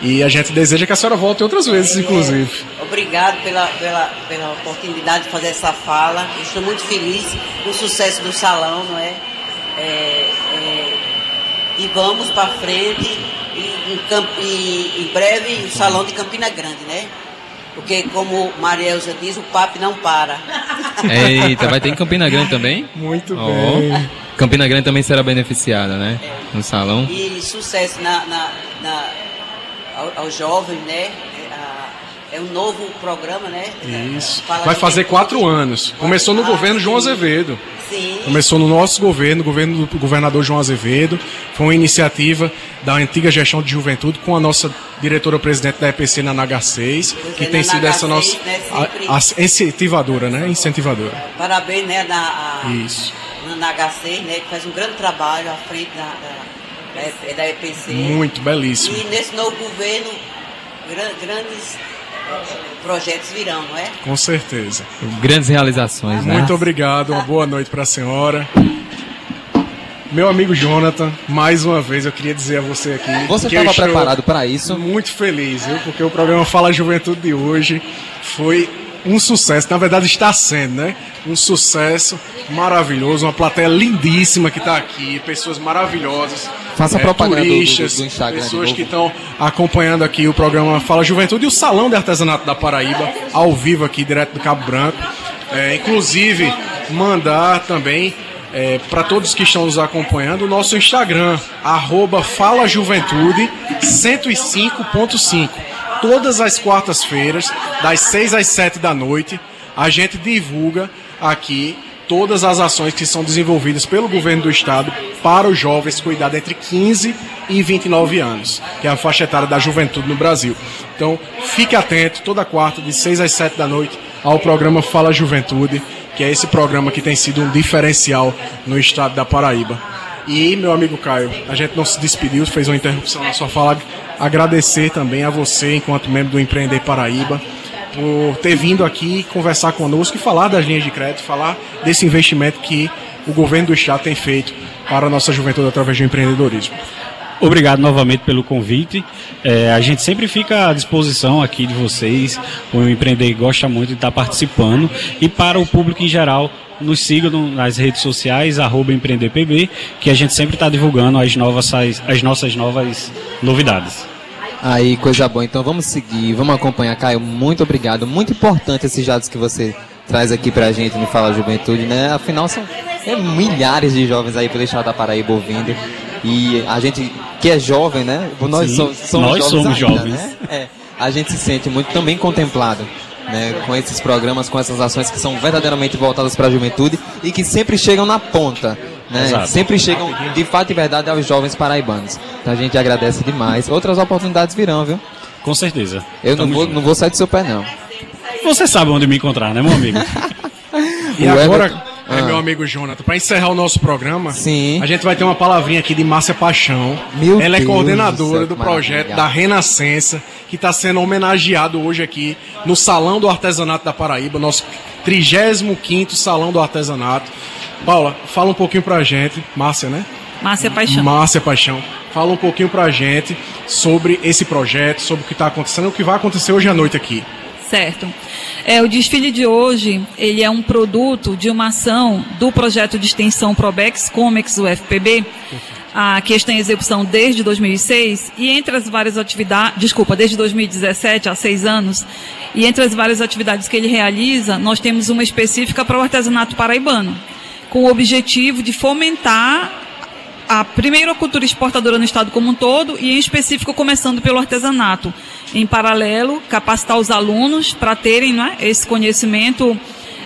A: E a gente deseja que a senhora volte outras vezes, inclusive.
G: Obrigado pela, pela, pela oportunidade de fazer essa fala. Estou muito feliz com o sucesso do salão, não é? É, é, e vamos para frente. E, em em breve o salão de Campina Grande, né? Porque como Maria Elza diz, o papo não para.
B: Eita, vai ter em Campina Grande também?
A: Muito
B: Ó,
A: bem.
B: Campina Grande também será beneficiada, né? No salão.
G: E sucesso na, na, na- ao, ao jovem, né? É, É um novo programa, né?
A: Isso.
G: Fala
A: Vai fazer quatro anos. Começou no
G: Ah,
A: governo João. Azevedo.
G: Sim.
A: Começou no nosso governo, no governo do governador João Azevedo. Foi uma iniciativa da antiga gestão de juventude com a nossa diretora-presidente da EPC na NH6,
G: Pois
A: que
G: é,
A: tem
G: na
A: sido essa
G: NH6,
A: nossa
G: né,
A: a- a- incentivadora, né? Incentivadora.
G: Parabéns, né, na, a,
A: Isso.
G: na HC, né, que faz um grande trabalho à frente da, da, da, da EPC.
A: Muito belíssimo.
G: E nesse novo governo, gran- grandes eh, projetos virão, não é?
A: Com certeza.
B: Grandes realizações, né?
A: Muito obrigado, uma boa noite para a senhora. Meu amigo Jonathan, mais uma vez eu queria dizer a você aqui.
B: Você
A: que eu
B: estava preparado para isso?
A: Muito feliz, viu? Porque o programa Fala Juventude de hoje foi um sucesso. Na verdade, está sendo, né? Um sucesso maravilhoso. Uma plateia lindíssima que está aqui, pessoas maravilhosas.
B: Faça
A: é,
B: propaganda do-
A: turistas,
B: do- do Instagram de
A: pessoas que estão acompanhando aqui o programa Fala Juventude e o Salão de Artesanato da Paraíba, ao vivo aqui, direto do Cabo Branco. É, inclusive, mandar também para todos que estão nos acompanhando o nosso Instagram, arroba Fala Juventude 105.5. Todas as quartas-feiras, das 6 às 7 da noite, a gente divulga aqui todas as ações que são desenvolvidas pelo governo do estado para os jovens com idade entre 15 e 29 anos, que é a faixa etária da juventude no Brasil. Então, fique atento toda quarta, de 6 às 7 da noite, ao programa Fala Juventude, que é esse programa que tem sido um diferencial no estado da Paraíba. E, meu amigo Caio, a gente não se despediu, fez uma interrupção na sua fala. Agradecer também a você, enquanto membro do Empreender Paraíba, por ter vindo aqui conversar conosco e falar das linhas de crédito, falar desse investimento que o governo do estado tem feito para a nossa juventude através do empreendedorismo.
D: Obrigado novamente pelo convite. É, a gente sempre fica à disposição aqui de vocês. O Empreender gosta muito de estar participando. E para o público em geral, nos sigam nas redes sociais, arroba EmpreenderPB, que a gente sempre está divulgando as, novas, as, as nossas novas novidades.
B: Aí, coisa boa. Então vamos seguir, vamos acompanhar. Caio, muito obrigado. Muito importante esses dados que você traz aqui pra gente no Fala Juventude, né? Afinal, são é, milhares de jovens aí pelo estado da Paraíba ouvindo. E a gente que é jovem, né? Nós
D: Sim,
B: somos, somos
D: nós
B: jovens.
D: somos
B: ainda,
D: jovens.
B: Né? É, a gente se sente muito também contemplado. Né, com esses programas, com essas ações que são verdadeiramente voltadas para a juventude e que sempre chegam na ponta, né? Sempre chegam de fato e verdade aos jovens paraibanos. Então a gente agradece demais. Outras oportunidades virão, viu?
D: Com certeza.
B: Eu não vou, não vou sair do seu pé, não.
D: Você sabe onde me encontrar, né, meu amigo? *laughs*
A: E
B: O
A: agora,
B: Everton-
A: é,
B: Ah.
A: meu amigo Jonathan, para encerrar o nosso programa,
B: Sim.
A: a gente vai ter uma palavrinha aqui de Márcia Paixão.
B: Meu
A: Ela é
B: Deus
A: coordenadora
B: do
A: projeto
B: maravilha.
A: da Renascença, que está sendo homenageado hoje aqui no Salão do Artesanato da Paraíba, nosso 35º Salão do Artesanato. Paula, fala um pouquinho pra gente, Márcia, né?
H: Márcia Paixão.
A: Márcia Paixão. Fala um pouquinho pra gente sobre esse projeto, sobre o que está acontecendo, o que vai acontecer hoje à noite aqui.
H: Certo. É, o desfile de hoje, ele é um produto de uma ação do projeto de extensão Probex Comex UFPB, a, que está em execução desde 2006, e entre as várias atividades, desculpa, desde 2017, há seis anos, e entre as várias atividades que ele realiza, nós temos uma específica para o artesanato paraibano, com o objetivo de fomentar a primeiro a cultura exportadora no estado como um todo e em específico começando pelo artesanato. Em paralelo, capacitar os alunos para terem né, esse conhecimento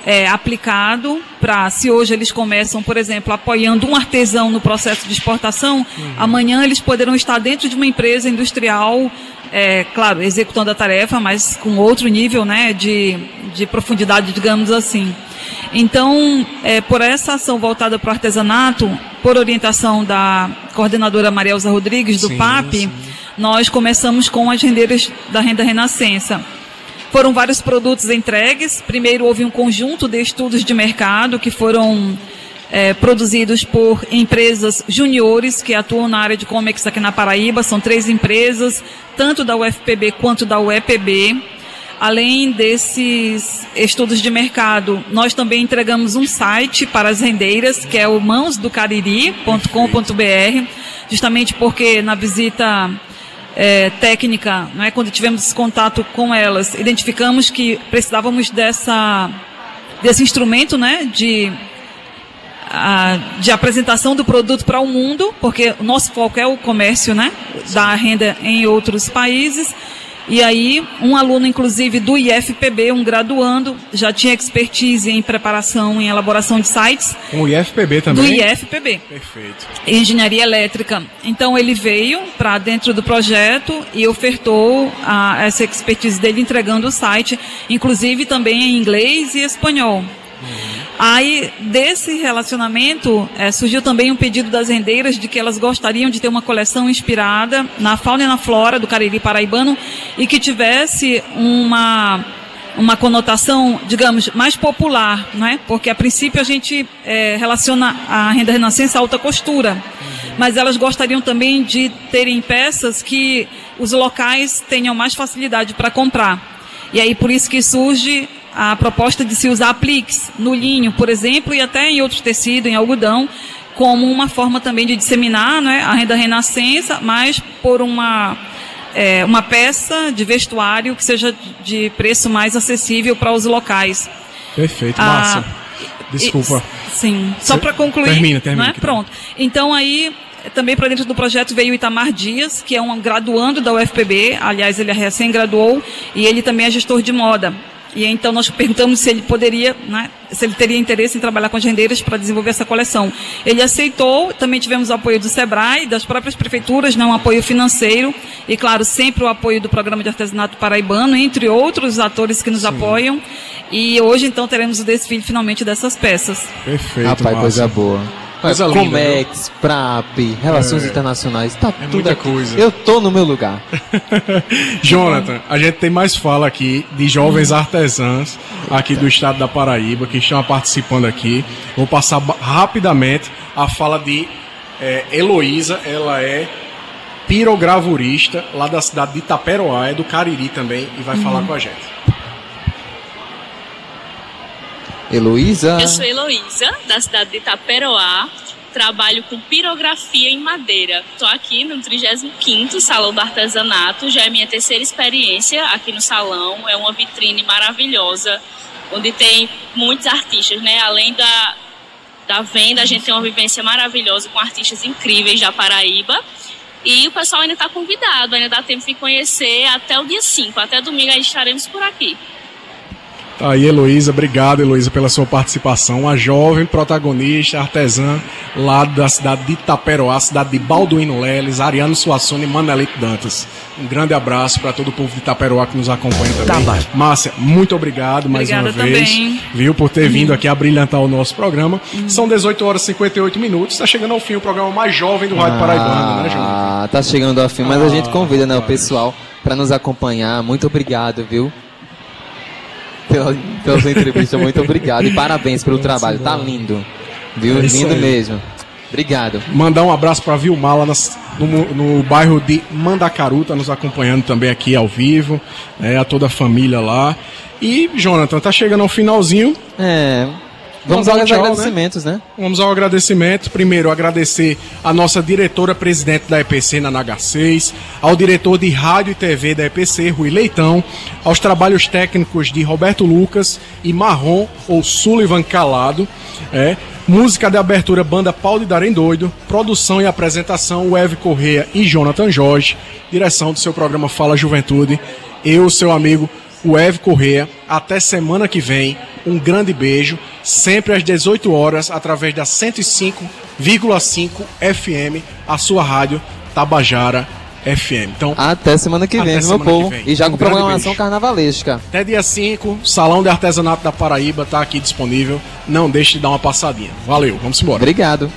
H: é, aplicado para, se hoje eles começam, por exemplo, apoiando um artesão no processo de exportação, uhum. amanhã eles poderão estar dentro de uma empresa industrial, é, claro, executando a tarefa, mas com outro nível né, de, de profundidade, digamos assim. Então, é, por essa ação voltada para o artesanato, por orientação da coordenadora Maria Elza Rodrigues, do sim, PAP, sim. nós começamos com as rendeiras da Renda Renascença. Foram vários produtos entregues. Primeiro houve um conjunto de estudos de mercado que foram é, produzidos por empresas juniores que atuam na área de comics aqui na Paraíba. São três empresas, tanto da UFPB quanto da UEPB. Além desses estudos de mercado, nós também entregamos um site para as rendeiras, que é o mãosdocariri.com.br, justamente porque na visita é, técnica, é, quando tivemos esse contato com elas, identificamos que precisávamos dessa, desse instrumento né, de, a, de apresentação do produto para o mundo, porque o nosso foco é o comércio né, da renda em outros países. E aí, um aluno, inclusive, do IFPB, um graduando, já tinha expertise em preparação, em elaboração de sites.
A: Um IFPB também?
H: Do IFPB.
A: Perfeito.
H: Engenharia Elétrica. Então, ele veio para dentro do projeto e ofertou a, essa expertise dele entregando o site, inclusive também em inglês e espanhol. Uhum. Aí, desse relacionamento, é, surgiu também um pedido das rendeiras de que elas gostariam de ter uma coleção inspirada na fauna e na flora do Cariri paraibano e que tivesse uma uma conotação, digamos, mais popular, não é? Porque a princípio a gente é, relaciona a renda renascença à alta costura, mas elas gostariam também de terem peças que os locais tenham mais facilidade para comprar. E aí por isso que surge a proposta de se usar apliques no linho, por exemplo, e até em outros tecidos, em algodão, como uma forma também de disseminar né, a renda renascença, mas por uma, é, uma peça de vestuário que seja de preço mais acessível para os locais.
A: Perfeito, massa. Ah, Desculpa.
H: E, sim, só para concluir.
A: Termina, termina. Né?
H: Pronto. Então aí também para dentro do projeto veio o Itamar Dias, que é um graduando da UFPB, aliás, ele é recém-graduou, e ele também é gestor de moda. E então nós perguntamos se ele poderia, né, se ele teria interesse em trabalhar com as rendeiras para desenvolver essa coleção. Ele aceitou, também tivemos o apoio do SEBRAE, das próprias prefeituras, né, um apoio financeiro e, claro, sempre o apoio do Programa de Artesanato Paraibano, entre outros atores que nos Sim. apoiam. E hoje, então, teremos o desfile finalmente dessas peças.
A: Perfeito,
B: Rapaz, coisa boa. Coisa Comex, linda, PRAP, Relações é. Internacionais, tá é tudo aqui. coisa. Eu tô no meu lugar. *laughs*
A: Jonathan, a gente tem mais fala aqui de jovens artesãs aqui do estado da Paraíba que estão participando aqui. Vou passar rapidamente a fala de é, Heloísa, ela é pirogravurista lá da cidade de Itaperoá, é do Cariri também, e vai uhum. falar com a gente.
B: Heloísa.
I: Eu sou Heloísa, da cidade de Itaperoá. Trabalho com pirografia em madeira. Estou aqui no 35º Salão do Artesanato. Já é minha terceira experiência aqui no salão. É uma vitrine maravilhosa, onde tem muitos artistas, né? Além da, da venda, a gente tem uma vivência maravilhosa com artistas incríveis da Paraíba. E o pessoal ainda está convidado, ainda dá tempo de conhecer até o dia 5. Até domingo estaremos por aqui.
A: Tá aí, Heloísa. Obrigado, Heloísa, pela sua participação. A jovem protagonista, artesã lá da cidade de Itaperoá, cidade de Balduino Leles, Ariano Suassuna e Manelito Dantas. Um grande abraço para todo o povo de Itaperoá que nos acompanha também. Tá, Márcia, muito obrigado mais
H: Obrigada
A: uma vez.
H: Também.
A: Viu, por ter vindo aqui a brilhantar o nosso programa. Uhum. São 18 horas e 58 minutos. Está chegando ao fim o programa mais jovem do Rádio ah, Paraibano, né, João?
B: Ah, tá chegando ao fim, mas ah, a gente convida, né, o pessoal para nos acompanhar. Muito obrigado, viu? Pela, pela sua entrevista. Muito obrigado e parabéns pelo trabalho. Tá lindo. Viu? É lindo aí. mesmo. Obrigado.
A: Mandar um abraço para Vilmar lá nas, no, no, bairro de Mandacaru, tá nos acompanhando também aqui ao vivo, né, a toda a família lá. E, Jonathan, tá chegando ao finalzinho.
B: É, Vamos, aos tchau, agradecimentos, né? né?
A: Vamos ao agradecimento. Primeiro, agradecer a nossa diretora presidente da EPC na NH6, ao diretor de rádio e TV da EPC, Rui Leitão, aos trabalhos técnicos de Roberto Lucas e Marrom ou Sullivan Calado, é, música de abertura banda Paulo de Darem Doido, produção e apresentação Weve Correia e Jonathan Jorge, direção do seu programa Fala Juventude, eu, seu amigo o Eve Correia. Até semana que vem. Um grande beijo. Sempre às 18 horas, através da 105,5 FM, a sua rádio Tabajara FM. Então,
B: Até semana que vem, meu
A: semana
B: povo.
A: que vem.
B: E já
A: Um
B: com programação
A: beijo.
B: carnavalesca.
A: até dia 5, Salão de Artesanato da Paraíba está aqui disponível. Não deixe de dar uma passadinha. Valeu, vamos embora.
B: Obrigado.